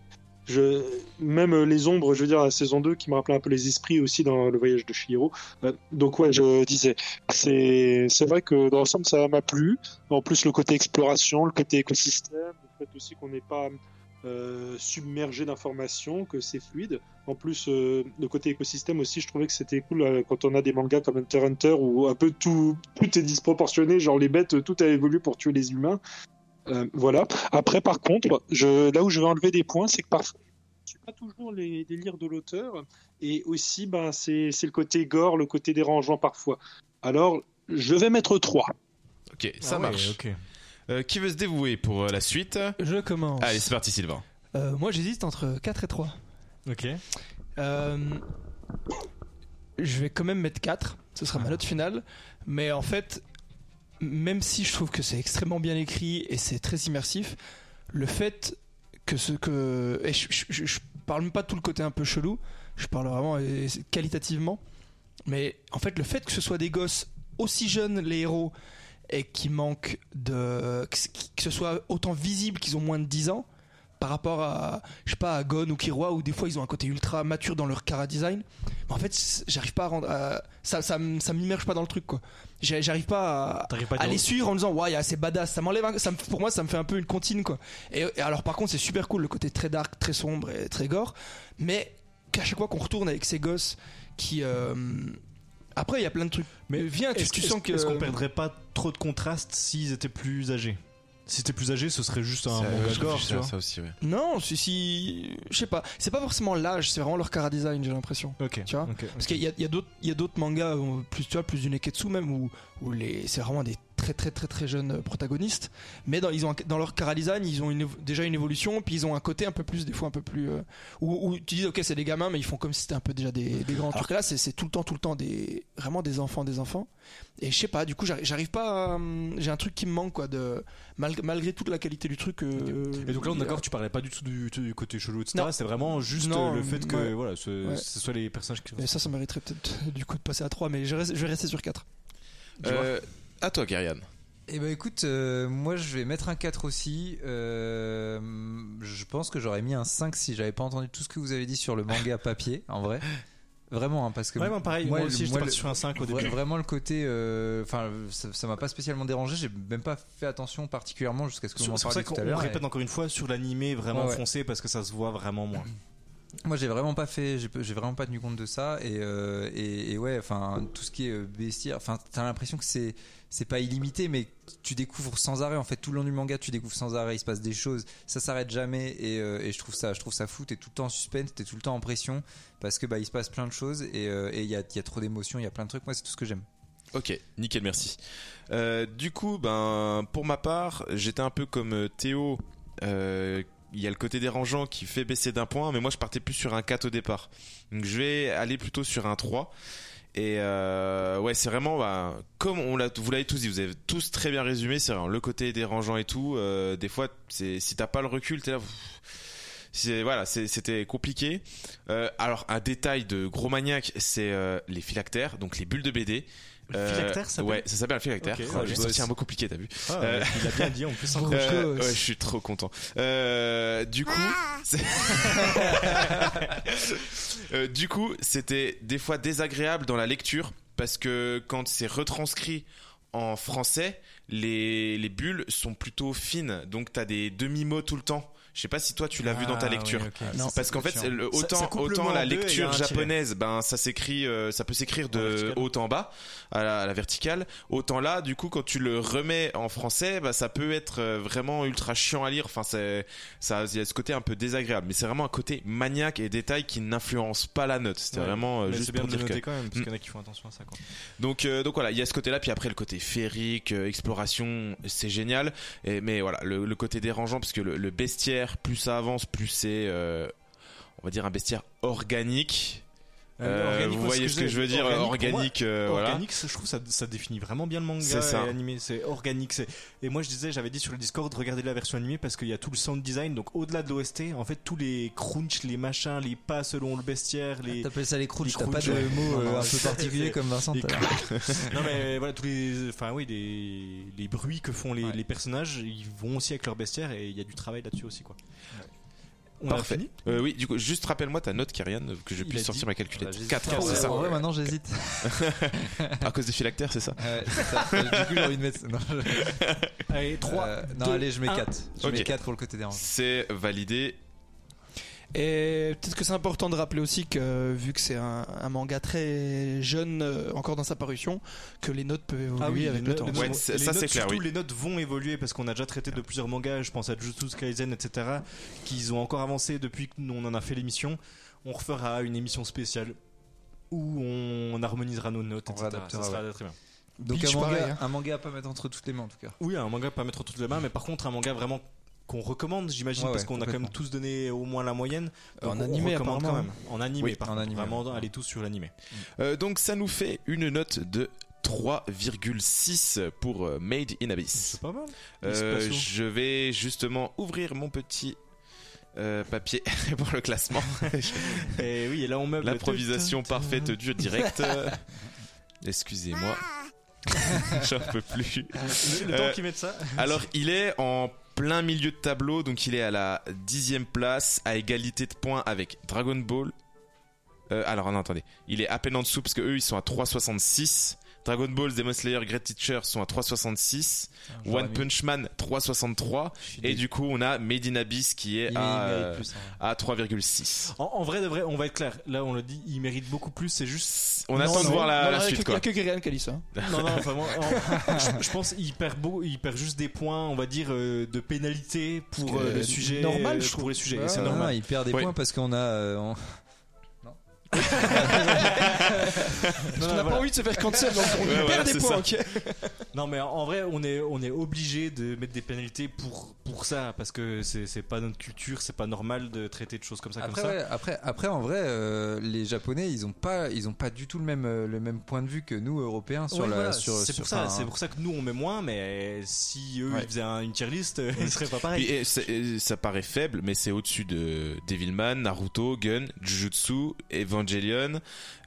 je, même les ombres, je veux dire, la saison 2 qui me rappelait un peu les esprits aussi dans Le Voyage de Chihiro. Euh, donc, ouais, je disais, c'est c'est vrai que dans l'ensemble, ça m'a plu. En plus, le côté exploration, le côté écosystème, le fait aussi qu'on n'est pas euh, submergé d'informations, que c'est fluide. En plus, euh, le côté écosystème aussi, je trouvais que c'était cool euh, quand on a des mangas comme Hunter x Hunter où un peu tout, tout est disproportionné, genre les bêtes, tout a évolué pour tuer les humains. Euh, voilà. Après, par contre, je, là où je vais enlever des points, c'est que parfois, je suis pas toujours les délires de l'auteur. Et aussi, ben, c'est le côté gore, le côté dérangeant parfois. Alors, je vais mettre 3. Ok, ça Ah ouais, marche. ok. Euh, qui veut se dévouer pour euh, la suite Je commence. Allez, c'est parti, Sylvain. Euh, moi, j'hésite entre 4 et 3. Ok. Euh, je vais quand même mettre 4, ce sera ma note finale. Mais en fait, même si je trouve que c'est extrêmement bien écrit et c'est très immersif, le fait que ce que. Et je, je- je- je parle même pas de tout le côté un peu chelou, je parle vraiment qualitativement. Mais en fait, le fait que ce soit des gosses aussi jeunes, les héros, et qui manquent de. que ce- soit autant visible qu'ils ont moins de 10 ans par rapport à je sais pas à Gon ou Kiroa où des fois ils ont un côté ultra mature dans leur cara design. Mais en fait j'arrive pas à rendre à- ça ça ça m'immerge pas dans le truc quoi. J'arrive pas à, pas à les suivre en disant ouais c'est badass. Ça m'enlève un- ça me- pour moi ça me fait un peu une comptine quoi. Et, et alors par contre c'est super cool le côté très dark très sombre et très gore. Mais qu'à chaque fois qu'on retourne avec ces gosses qui euh, après il y a plein de trucs mais viens tu, tu sens que Est-ce qu'on perdrait pas trop de contraste s'ils étaient plus âgés? Si c'était plus âgé, ce serait juste un manga gore, tu vois. ça aussi, ouais. non si si je sais pas c'est pas forcément l'âge c'est vraiment leur cara design j'ai l'impression Ok. Tu vois Parce qu'il y a, il y a d'autres, il y a d'autres mangas, euh, plus tu vois, plus du Neketsu même, où, où les, c'est vraiment des très très très très jeunes euh, protagonistes. Mais dans, ils ont dans leur cara design, ils ont une déjà une évolution, puis ils ont un côté un peu plus, des fois un peu plus, euh, où, où tu dis ok c'est des gamins, mais ils font comme si c'était un peu déjà des, des grands. Alors que là, c'est, tout le temps, tout le temps des, vraiment des enfants, des enfants. Et je sais pas, du coup, j'arrive, pas, à, hum, j'ai un truc qui me manque quoi, de malgré, malgré toute la qualité du truc. euh, Et donc là, on est d'accord, tu parlais pas du tout du, du côté chelou, etc. C'est vraiment juste Non, le fait que ouais. voilà, ce, Ouais. ce soit les personnages qui. Mais ça, ça mériterait peut-être du coup de passer à 3, mais je, reste- je vais rester sur 4. À toi, Kyrian. Eh ben écoute, euh, moi je vais mettre un 4 aussi. Euh, je pense que j'aurais mis un 5 si j'avais pas entendu tout ce que vous avez dit sur le manga <laughs> papier, en vrai. Vraiment, hein, parce que Ouais, moi, pareil, moi, le- aussi, j'étais moi, parti le- sur un 5 au début. Vraiment le côté, euh, enfin, ça ça m'a pas spécialement dérangé. J'ai même pas fait attention particulièrement jusqu'à ce que vous m'en parliez tout à qu'on l'heure. répète et- encore une fois sur l'animé vraiment Ouais, ouais. foncé parce que ça se voit vraiment moins. <clears throat> Moi, j'ai vraiment pas fait, j'ai vraiment pas tenu compte de ça et euh, et, et ouais, enfin tout ce qui est bestiaire, enfin t'as l'impression que c'est c'est pas illimité, mais tu découvres sans arrêt en fait tout le long du manga, tu découvres sans arrêt, il se passe des choses, ça s'arrête jamais et, euh, et je trouve ça, je trouve ça fou, t'es tout le temps en suspense, t'es tout le temps en pression parce que bah il se passe plein de choses et euh, il y a y a trop d'émotions, il y a plein de trucs. Moi, c'est tout ce que j'aime. Ok, nickel, merci. Euh, du coup, ben, pour ma part, j'étais un peu comme Théo. Il y a le côté dérangeant qui fait baisser d'un point, mais moi je partais plus sur un 4 au départ. Donc je vais aller plutôt sur un 3. Et euh, ouais, c'est vraiment, bah, comme on l'a, vous l'avez tous dit, vous avez tous très bien résumé, c'est vraiment le côté dérangeant et tout. euh, des fois, c'est, si t'as pas le recul, t'es là. c'est voilà, c'était compliqué. Euh, alors un détail de gros maniaque, c'est euh, les phylactères, donc les bulles de BD. Le phylactère, ça s'appelle Ouais, ça s'appelle un phylactère. Ok, Oh, ouais, J'ai je sorti bosse. un mot compliqué, t'as vu Ah, Euh, Il a bien dit en plus. <laughs> Euh, ouais, je suis trop content. Euh, du coup, c'est- <laughs> Euh, du coup, c'était des fois désagréable dans la lecture parce que quand c'est retranscrit en français, les, les bulles sont plutôt fines, donc t'as des demi-mots tout le temps. Je sais pas si toi tu l'as vu dans ta Ah, lecture. Non. Parce qu'en fait, le- autant, ça autant la lecture japonaise, ben ça s'écrit, euh, ça peut s'écrire de vertical. haut en bas à la, à la verticale. Autant là, du coup, quand tu le remets en français, bah, ça peut être euh, vraiment ultra chiant à lire. Enfin, c'est, ça, il y a ce côté un peu désagréable, mais c'est vraiment un côté maniaque et détail qui n'influence pas la note. C'était Ouais. vraiment euh, Mais juste bien pour de dire que. quand même, parce Mm. qu'il y en a qui font attention à ça. Quoi. Donc, euh, donc voilà, il y a ce côté-là, puis après le côté féerique, euh, exploration, c'est génial. Et, mais voilà, le, le côté dérangeant, parce que le, le bestiaire, plus ça avance, plus c'est, euh, on va dire un bestiaire organique. Euh, organique, vous voyez ce que je veux dire, organique, organique, pour moi, euh, voilà. Organique, je trouve ça, ça définit vraiment bien le manga C'est ça. et animé. C'est organique. c'est- Et moi, je disais, j'avais dit sur le Discord, regardez la version animée parce qu'il y a tout le sound design. Donc, au-delà de l'OST, en fait, tous les crunch, les machins, les pas selon le bestiaire, les. T'appelles ça les crunchs, t'as pas crunchs, de ouais. mots euh, non, un peu c'est- <laughs> comme Vincent. <laughs> non mais voilà tous les enfin oui les, les bruits que font les, Ouais. les personnages ils vont aussi avec leur bestiaire et il y a du travail là-dessus aussi quoi on Parfait. a fini Euh, oui, du coup, juste rappelle-moi ta note, Kyrian, que je puisse sortir dit- ma calculette. Bah, j'hésite. 4, Ah, c'est ouais, ça. En vrai, maintenant j'hésite. <laughs> À cause des phylactères, c'est ça. Ouais, c'est ça. du coup, j'ai envie de mettre. Non, je- allez 3 Euh, non allez, je mets 4. Je mets 4 pour le côté dérangeant. C'est validé. Et peut-être que c'est important de rappeler aussi que vu que c'est un, un manga très jeune euh, encore dans sa parution, que les notes peuvent évoluer Ah oui, avec les le temps. Ouais, les ça, c'est clair, surtout, oui. les notes vont évoluer parce qu'on a déjà traité de plusieurs mangas. Je pense à Jujutsu Kaisen, etc. Qu'ils ont encore avancé depuis que nous on en a fait l'émission. On refera une émission spéciale où on harmonisera nos notes, On etc. Ça sera ouais. très bien. Donc un manga, pareil, hein. un manga à pas mettre entre toutes les mains en tout cas. Oui, un manga pas mettre toutes les mains, mais par contre un manga vraiment qu'on recommande, j'imagine, Ouais, parce ouais, qu'on a quand même tous donné au moins la moyenne. En Donc, on animé, recommande quand apparemment. même. En animé, Oui, par en contre. animé, Vraiment, ouais. allez tous sur l'animé. Euh, donc ça nous fait une note de 3,6 pour euh, Made in Abyss. C'est pas mal. Euh, je vais justement ouvrir mon petit euh, papier <laughs> pour le classement. <laughs> Et oui, et là on meuble. L'improvisation parfaite du direct. Euh, <laughs> Excusez-moi, j'en peux plus. Le, le Euh, temps qu'ils mettent ça. Alors, il est en plein milieu de tableau, donc il est à la dixième place, à égalité de points avec Dragon Ball. Euh, alors, non, attendez. Il est à peine en dessous parce que eux, ils sont à 3,66. Dragon Ball, Demon Slayer, Great Teacher sont à 3,66. J'aurais One Punch Man, 3,63. Je suis Et du coup, on a Made in Abyss qui est il, à, mérite euh, plus. hein. à 3,6. En, en vrai, de vrai, on va être clair. Là, on le dit, il mérite beaucoup plus. C'est juste. On Non, attend de voir la, non, la suite. Il y a que Gréan qui a dit ça. <laughs> Non, non, vraiment. en- je, je pense qu'il perd beau, il perd juste des points, on va dire, euh, de pénalité pour euh, le sujet. normal, je pour trouve. les sujets. Ouais, c'est Ah, normal. il perd des Ouais. points parce qu'on a. euh, on- Parce qu'on n'a voilà. pas envie de se faire cancel, donc on Ouais, perd voilà, des points, ok <laughs> Non, mais en vrai, on est, on est obligé de mettre des pénalités pour, pour ça, parce que c'est c'est pas notre culture, c'est pas normal de traiter de choses comme ça, Après, comme ça. ouais, après, après, en vrai, euh, les Japonais, ils ont pas, ils ont pas du tout le même, euh, le même point de vue que nous, Européens, sur Ouais, la, voilà, sur. c'est sur- pour ça, pour ça que nous on met moins, mais si eux Ouais. ils faisaient un- une tier list, <laughs> ils seraient pas pareils. Et et ça paraît faible, mais c'est au-dessus de Devilman, Naruto, Gun, Jujutsu, Evangelion,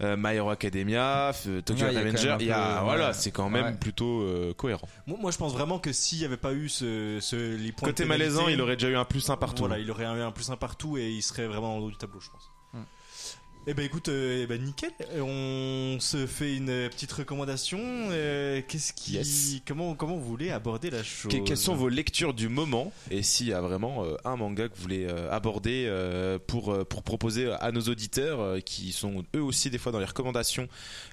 euh, My Hero Academia, f- Tokyo Ouais, il y a quand Revenger. même un Il y a, peu, voilà, ouais. c'est quand même Ouais. plutôt euh, cohérent. Moi, moi, je pense vraiment que s'il y avait pas eu ce, ce- les points Côté pénalité, malaisant, il aurait déjà eu un plus un partout. Voilà, il aurait eu un plus un partout et il serait vraiment le haut du tableau, je pense. Eh ben écoute, euh, eh ben nickel. On se fait une petite recommandation. Euh, Qu'est-ce qui, Yes. comment, comment vous voulez aborder la chose Que- quelles sont vos lectures du moment? Et s'il y a vraiment euh, un manga que vous voulez euh, aborder euh, pour euh, pour proposer à nos auditeurs euh, qui sont eux aussi des fois dans les recommandations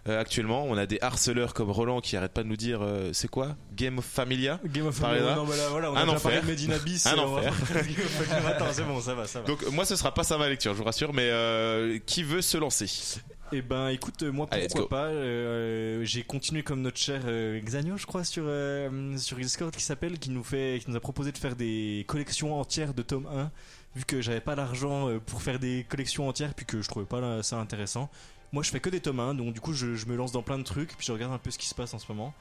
euh, actuellement on a des harceleurs comme Roland qui arrête pas de nous dire euh, c'est quoi? Game of Familia? Game of là. non, mais là, voilà, on a Un enfer. Medina <laughs> Un euh, va <laughs> Thrones. Attends, c'est bon, ça va, ça va. donc moi ce sera pas ça ma lecture je vous rassure mais euh, qui veut se lancer Eh ben écoute, moi pourquoi pas. euh, J'ai continué comme notre cher euh, Xanio, je crois, sur euh, sur Discord qui s'appelle, qui nous fait, qui nous a proposé de faire des collections entières de tome 1 vu que j'avais pas l'argent euh, pour faire des collections entières puis que je trouvais pas là, ça intéressant. Moi je fais que des tomes 1 donc du coup je, je me lance dans plein de trucs puis je regarde un peu ce qui se passe en ce moment.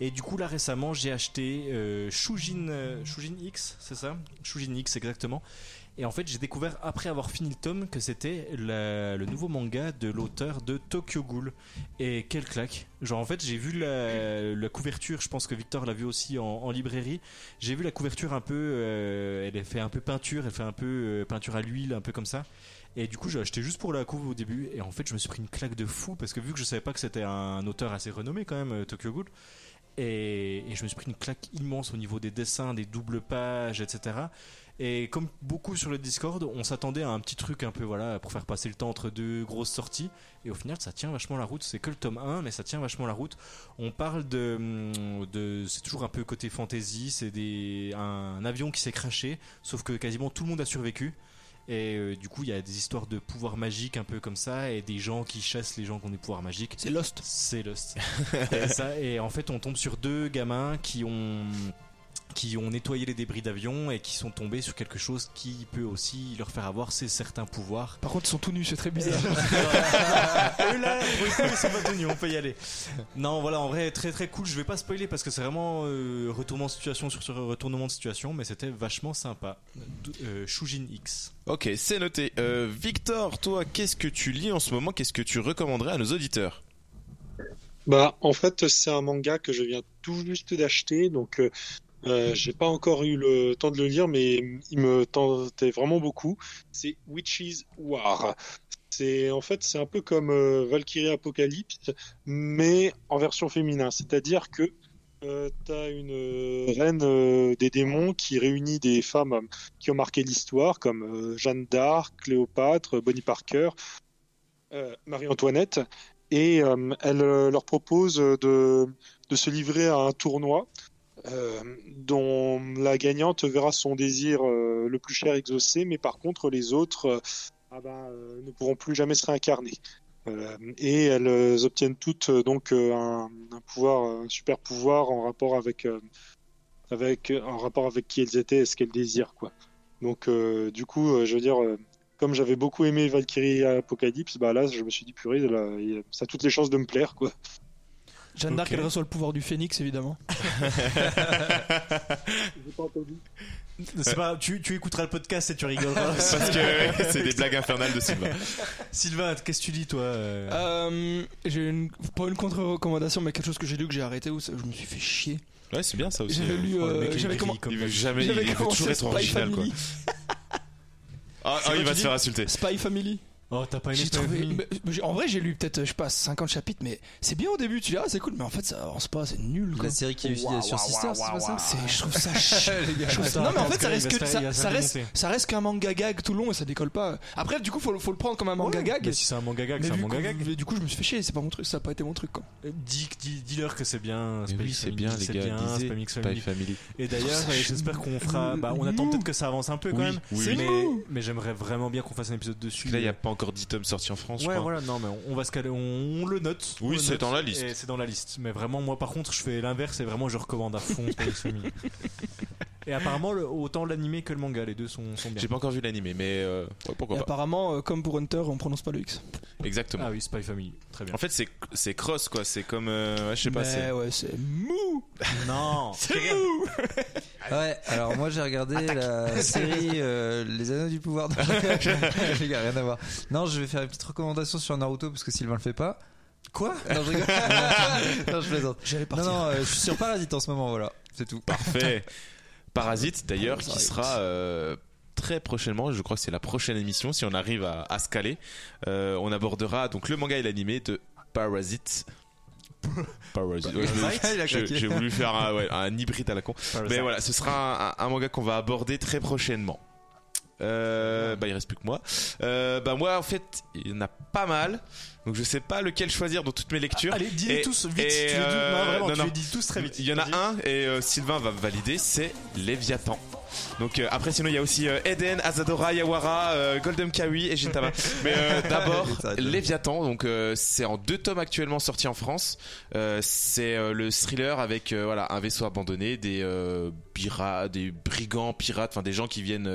Et du coup là récemment j'ai acheté Shujin, Shujin X, c'est ça? Shujin X exactement. Et en fait, j'ai découvert après avoir fini le tome que c'était le nouveau manga de l'auteur de Tokyo Ghoul. Et quelle claque Genre en fait, j'ai vu la, couverture. Je pense que Victor l'a vu aussi en, librairie. J'ai vu la couverture un peu. euh, elle fait un peu peinture. Elle fait un peu euh, peinture à l'huile, un peu comme ça. Et du coup, j'ai acheté juste pour la couve au début. Et en fait, je me suis pris une claque de fou parce que vu que je savais pas que c'était un auteur assez renommé quand même, euh, Tokyo Ghoul. Et je me suis pris une claque immense au niveau des dessins, des doubles pages, etc. Et comme beaucoup sur le Discord, on s'attendait à un petit truc un peu voilà pour faire passer le temps entre deux grosses sorties. Et au final, ça tient vachement la route. C'est que le tome 1, mais ça tient vachement la route. On parle de, hum, de c'est toujours un peu côté fantasy. C'est des un avion qui s'est craché, sauf que quasiment tout le monde a survécu. Et euh, du coup, il y a des histoires de pouvoirs magiques un peu comme ça, et des gens qui chassent les gens qui ont des pouvoirs magiques. C'est Lost. C'est Lost. <laughs> et, ça, et en fait, on tombe sur deux gamins qui ont qui ont nettoyé les débris d'avion et qui sont tombés sur quelque chose qui peut aussi leur faire avoir ces certains pouvoirs. Par contre, ils sont tout nus, c'est très bizarre. Eux là, pour le coup, ils sont pas tenus, on peut y aller. Non, voilà, en vrai, très très cool. Je vais pas spoiler parce que c'est vraiment euh, retournement de situation sur, sur retournement de situation, mais c'était vachement sympa. D- euh, Shujin X. ok c'est noté Euh, Victor toi qu'est-ce que tu lis en ce moment? Qu'est-ce que tu recommanderais à nos auditeurs? Bah, en fait, c'est un manga que je viens tout juste d'acheter, donc euh, j'ai pas encore eu le temps de le lire, mais il me tentait vraiment beaucoup. C'est Witches War. C'est en fait, c'est un peu comme euh, Valkyrie Apocalypse, mais en version féminin. C'est-à-dire que euh, t'as une reine euh, des démons qui réunit des femmes qui ont marqué l'histoire, comme Jeanne d'Arc, Cléopâtre, Bonnie Parker, Marie-Antoinette, et elle leur propose de, de se livrer à un tournoi euh, dont la gagnante verra son désir euh, le plus cher exaucé, mais par contre les autres euh, ah ben, ne pourront plus jamais se réincarner. Et elles obtiennent toutes donc un, pouvoir, un super pouvoir en rapport avec, avec, en rapport avec qui elles étaient et ce qu'elles désirent, quoi. Donc, du coup, je veux dire, comme j'avais beaucoup aimé Valkyrie Apocalypse, bah là, je me suis dit purée, ça a toutes les chances de me plaire, quoi. Jeanne d'Arc, Ok. elle reçoit le pouvoir du phénix, évidemment. J'ai pas entendu. C'est pas, tu, tu écouteras le podcast et tu rigoleras. Parce que c'est des blagues infernales de Sylvain. Sylvain, qu'est-ce que tu dis toi euh Euh, j'ai une, pas une contre-recommandation, mais quelque chose que j'ai lu que j'ai arrêté où ça- je me suis fait chier. Ouais, c'est bien ça aussi. J'avais lu, Oh, euh, j'avais gris commen- comme Il veut jamais, j'avais il veut commencé toujours être Spy original quoi. Family. Ah, ah, il va dis faire insulter. Spy Family. Oh, t'as pas aimé trouvé. Mais- en vrai, j'ai lu peut-être, je sais pas, 50 chapitres, mais c'est bien au début. Tu dis, ah, c'est cool, mais en fait, ça avance pas, c'est nul. Quoi. La série qui est utilisée sur Sister, c'est pas ça je trouve ça <laughs> ch- je trouve ça- Attends, Non, mais en fait, ça reste que ça, reste, démonter. ça reste qu'un manga gag tout le long et ça décolle pas. Après, du coup, faut, le- faut le prendre comme un manga gag. Mais si c'est un manga gag, c'est un manga gag. mais du coup, je me suis fait chier. C'est pas mon truc, ça a pas été mon truc, quoi. Euh, Dis, dis, dis-leur que c'est bien. Oui, c'est bien les c'est gars. Family. Family. Et d'ailleurs, euh, <laughs> j'espère qu'on fera. Bah, on attend peut-être que ça avance un peu quand même. mais, mais j'aimerais vraiment bien qu'on fasse un épisode dessus. Là, il n'y a pas encore 10 tomes sortis en France, je Ouais, crois. voilà, non, mais on, on va se caler, on, on le note. Oui, c'est dans la liste. C'est dans la liste. Mais vraiment, moi, par contre, je fais l'inverse et vraiment, je recommande à fond Spy X Family. Et apparemment, le- autant l'animé que le manga, les deux sont, sont bien. J'ai pas encore vu l'animé, mais euh, ouais, pourquoi Et pas. apparemment, euh, comme pour Hunter, on prononce pas le X. Exactement. Ah oui, Spy Family, très bien. En fait, c'est cross quoi. C'est comme, euh, ouais, je sais pas. Ouais, c'est mou. non, <laughs> C'est mou. <laughs> Ouais, alors moi j'ai regardé la <laughs> série euh, Les Anneaux du Pouvoir. de- <laughs> Les gars, rien à voir. Non, je vais faire une petite recommandation sur Naruto parce que Sylvain le fait pas. Quoi? Non, je rigole. <laughs> non, je plaisante. J'allais Non, partir. non, euh, je suis sur Parasite en ce moment, voilà. C'est tout. Parfait. Parasite d'ailleurs qui sera euh, très prochainement, je crois que c'est la prochaine émission si on arrive à, à se caler. On abordera donc le manga et l'animé de Parasite. Parasite. Ouais. J'ai voulu faire un, ouais, un hybride à la con. Parasite. Mais voilà, ce sera un, manga qu'on va aborder très prochainement. Euh, bah il reste plus que moi. Euh, bah moi en fait il y en a pas mal, donc je sais pas lequel choisir dans toutes mes lectures. Allez, dis-les Et- tous vite. et, tu les dis, euh, non, vraiment, non, tu non. les dis tous très vite. Il y en a un et euh, Sylvain va valider, c'est Léviathan. Donc euh, après sinon il y a aussi euh, Eden, Azadora, Yawara, euh, Golden Kawi et Gintama. <laughs> Mais d'abord Léviathan, donc c'est en deux tomes actuellement sortis en France. C'est le thriller avec voilà un vaisseau abandonné, des pirates, des brigands, pirates, enfin des gens qui viennent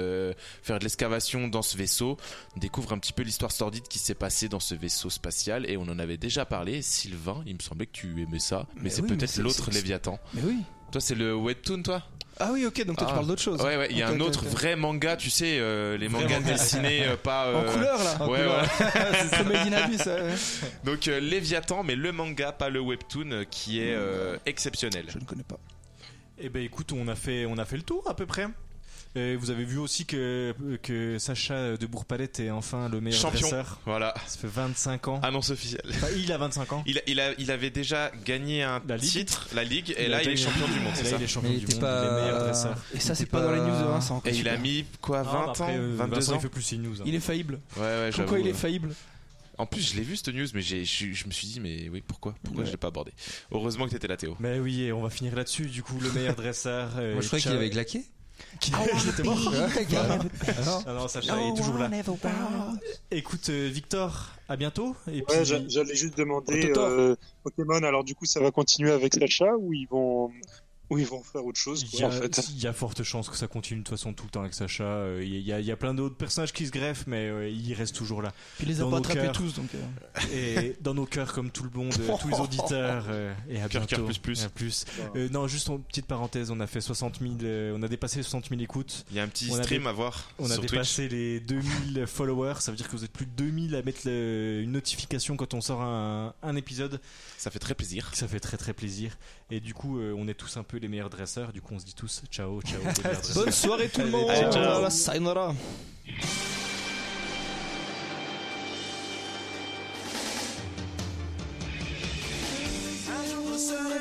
faire de l'excavation dans ce vaisseau. On découvre un petit peu l'histoire sordide qui s'est passée dans ce vaisseau spatial et on en avait déjà parlé. Sylvain, il me semblait que tu aimais ça, mais, Mais c'est oui, peut-être l'autre Léviathan. Mais oui. Toi, c'est le webtoon, toi? Ah oui, ok, donc toi Ah. tu parles d'autre chose. Ouais, ouais, il y a un autre vrai manga, tu sais, euh, les Vrai mangas manga. dessinés, euh, pas. En euh, couleur là. Ouais, voilà. <laughs> c'est Made in Abyss. ouais. <laughs> Donc, euh, Léviathan, mais le manga, pas le webtoon, qui est euh, exceptionnel. Je ne connais pas. Eh ben écoute, on a fait, on a fait le tour à peu près. Et vous avez vu aussi que, que Sacha de Bourg-Palette est enfin le meilleur Champion. dresseur. Voilà, Ça fait 25 ans. annonce officielle. Enfin, il a 25 ans. Il, a- il, a, il avait déjà gagné un La Ligue. titre, la Ligue, et Il là, il est champion du monde, là, ça il est champion du monde, pas- il est meilleur dresseur. Et ça, c'est pas dans les news de Vincent. Et il a mis quoi, 20 Ah, bah après, ans euh, 22 Vincent, ans il fait plus ses news. hein. Il est faillible. Ouais, ouais, Pourquoi il est faillible? En plus, je l'ai vu cette news, mais j'ai- je, je me suis dit, mais oui, pourquoi? Pourquoi Ouais. je l'ai pas abordé? Heureusement que t'étais là, Théo. Mais oui, et on va finir là-dessus. Du coup, le meilleur dresseur. euh, <laughs> Moi je croyais qu'il avait claqué. Ouais, carrément. Alors Ah non, Sacha est toujours là. Écoute, euh, Victor, à bientôt. Et puis, Ouais, j'a- j'allais juste demander euh, Pokémon. Alors du coup, ça va continuer avec Sacha ou ils vont ou ils vont faire autre chose il y, quoi, a, en fait. il y a forte chance que ça continue de toute façon tout le temps avec Sacha. Euh, Il y a, il y a plein d'autres personnages qui se greffent, mais euh, il reste toujours là. Puis les a Dans pas attrapés cœurs. tous, donc. euh, Et <laughs> dans nos cœurs, comme tout le monde, euh, tous les auditeurs. euh, et à Cœur, bientôt. cœur, plus, plus. Et à plus. Euh, non, juste une petite parenthèse, on a fait 60 000, euh, on a dépassé 60 000 écoutes. Il y a un petit On stream à voir On a sur Twitch. dépassé les 2000 <laughs> followers, ça veut dire que vous êtes plus de 2000 à mettre le- une notification quand on sort un, un épisode. Ça fait très plaisir. Ça fait très très plaisir. Et du coup, euh, on est tous un peu les meilleurs dresseurs. Du coup, on se dit tous ciao, ciao. les meilleurs <laughs> dresseurs. Bonne soirée tout le monde. Allez, ciao. Sayonara. Un jour vous serez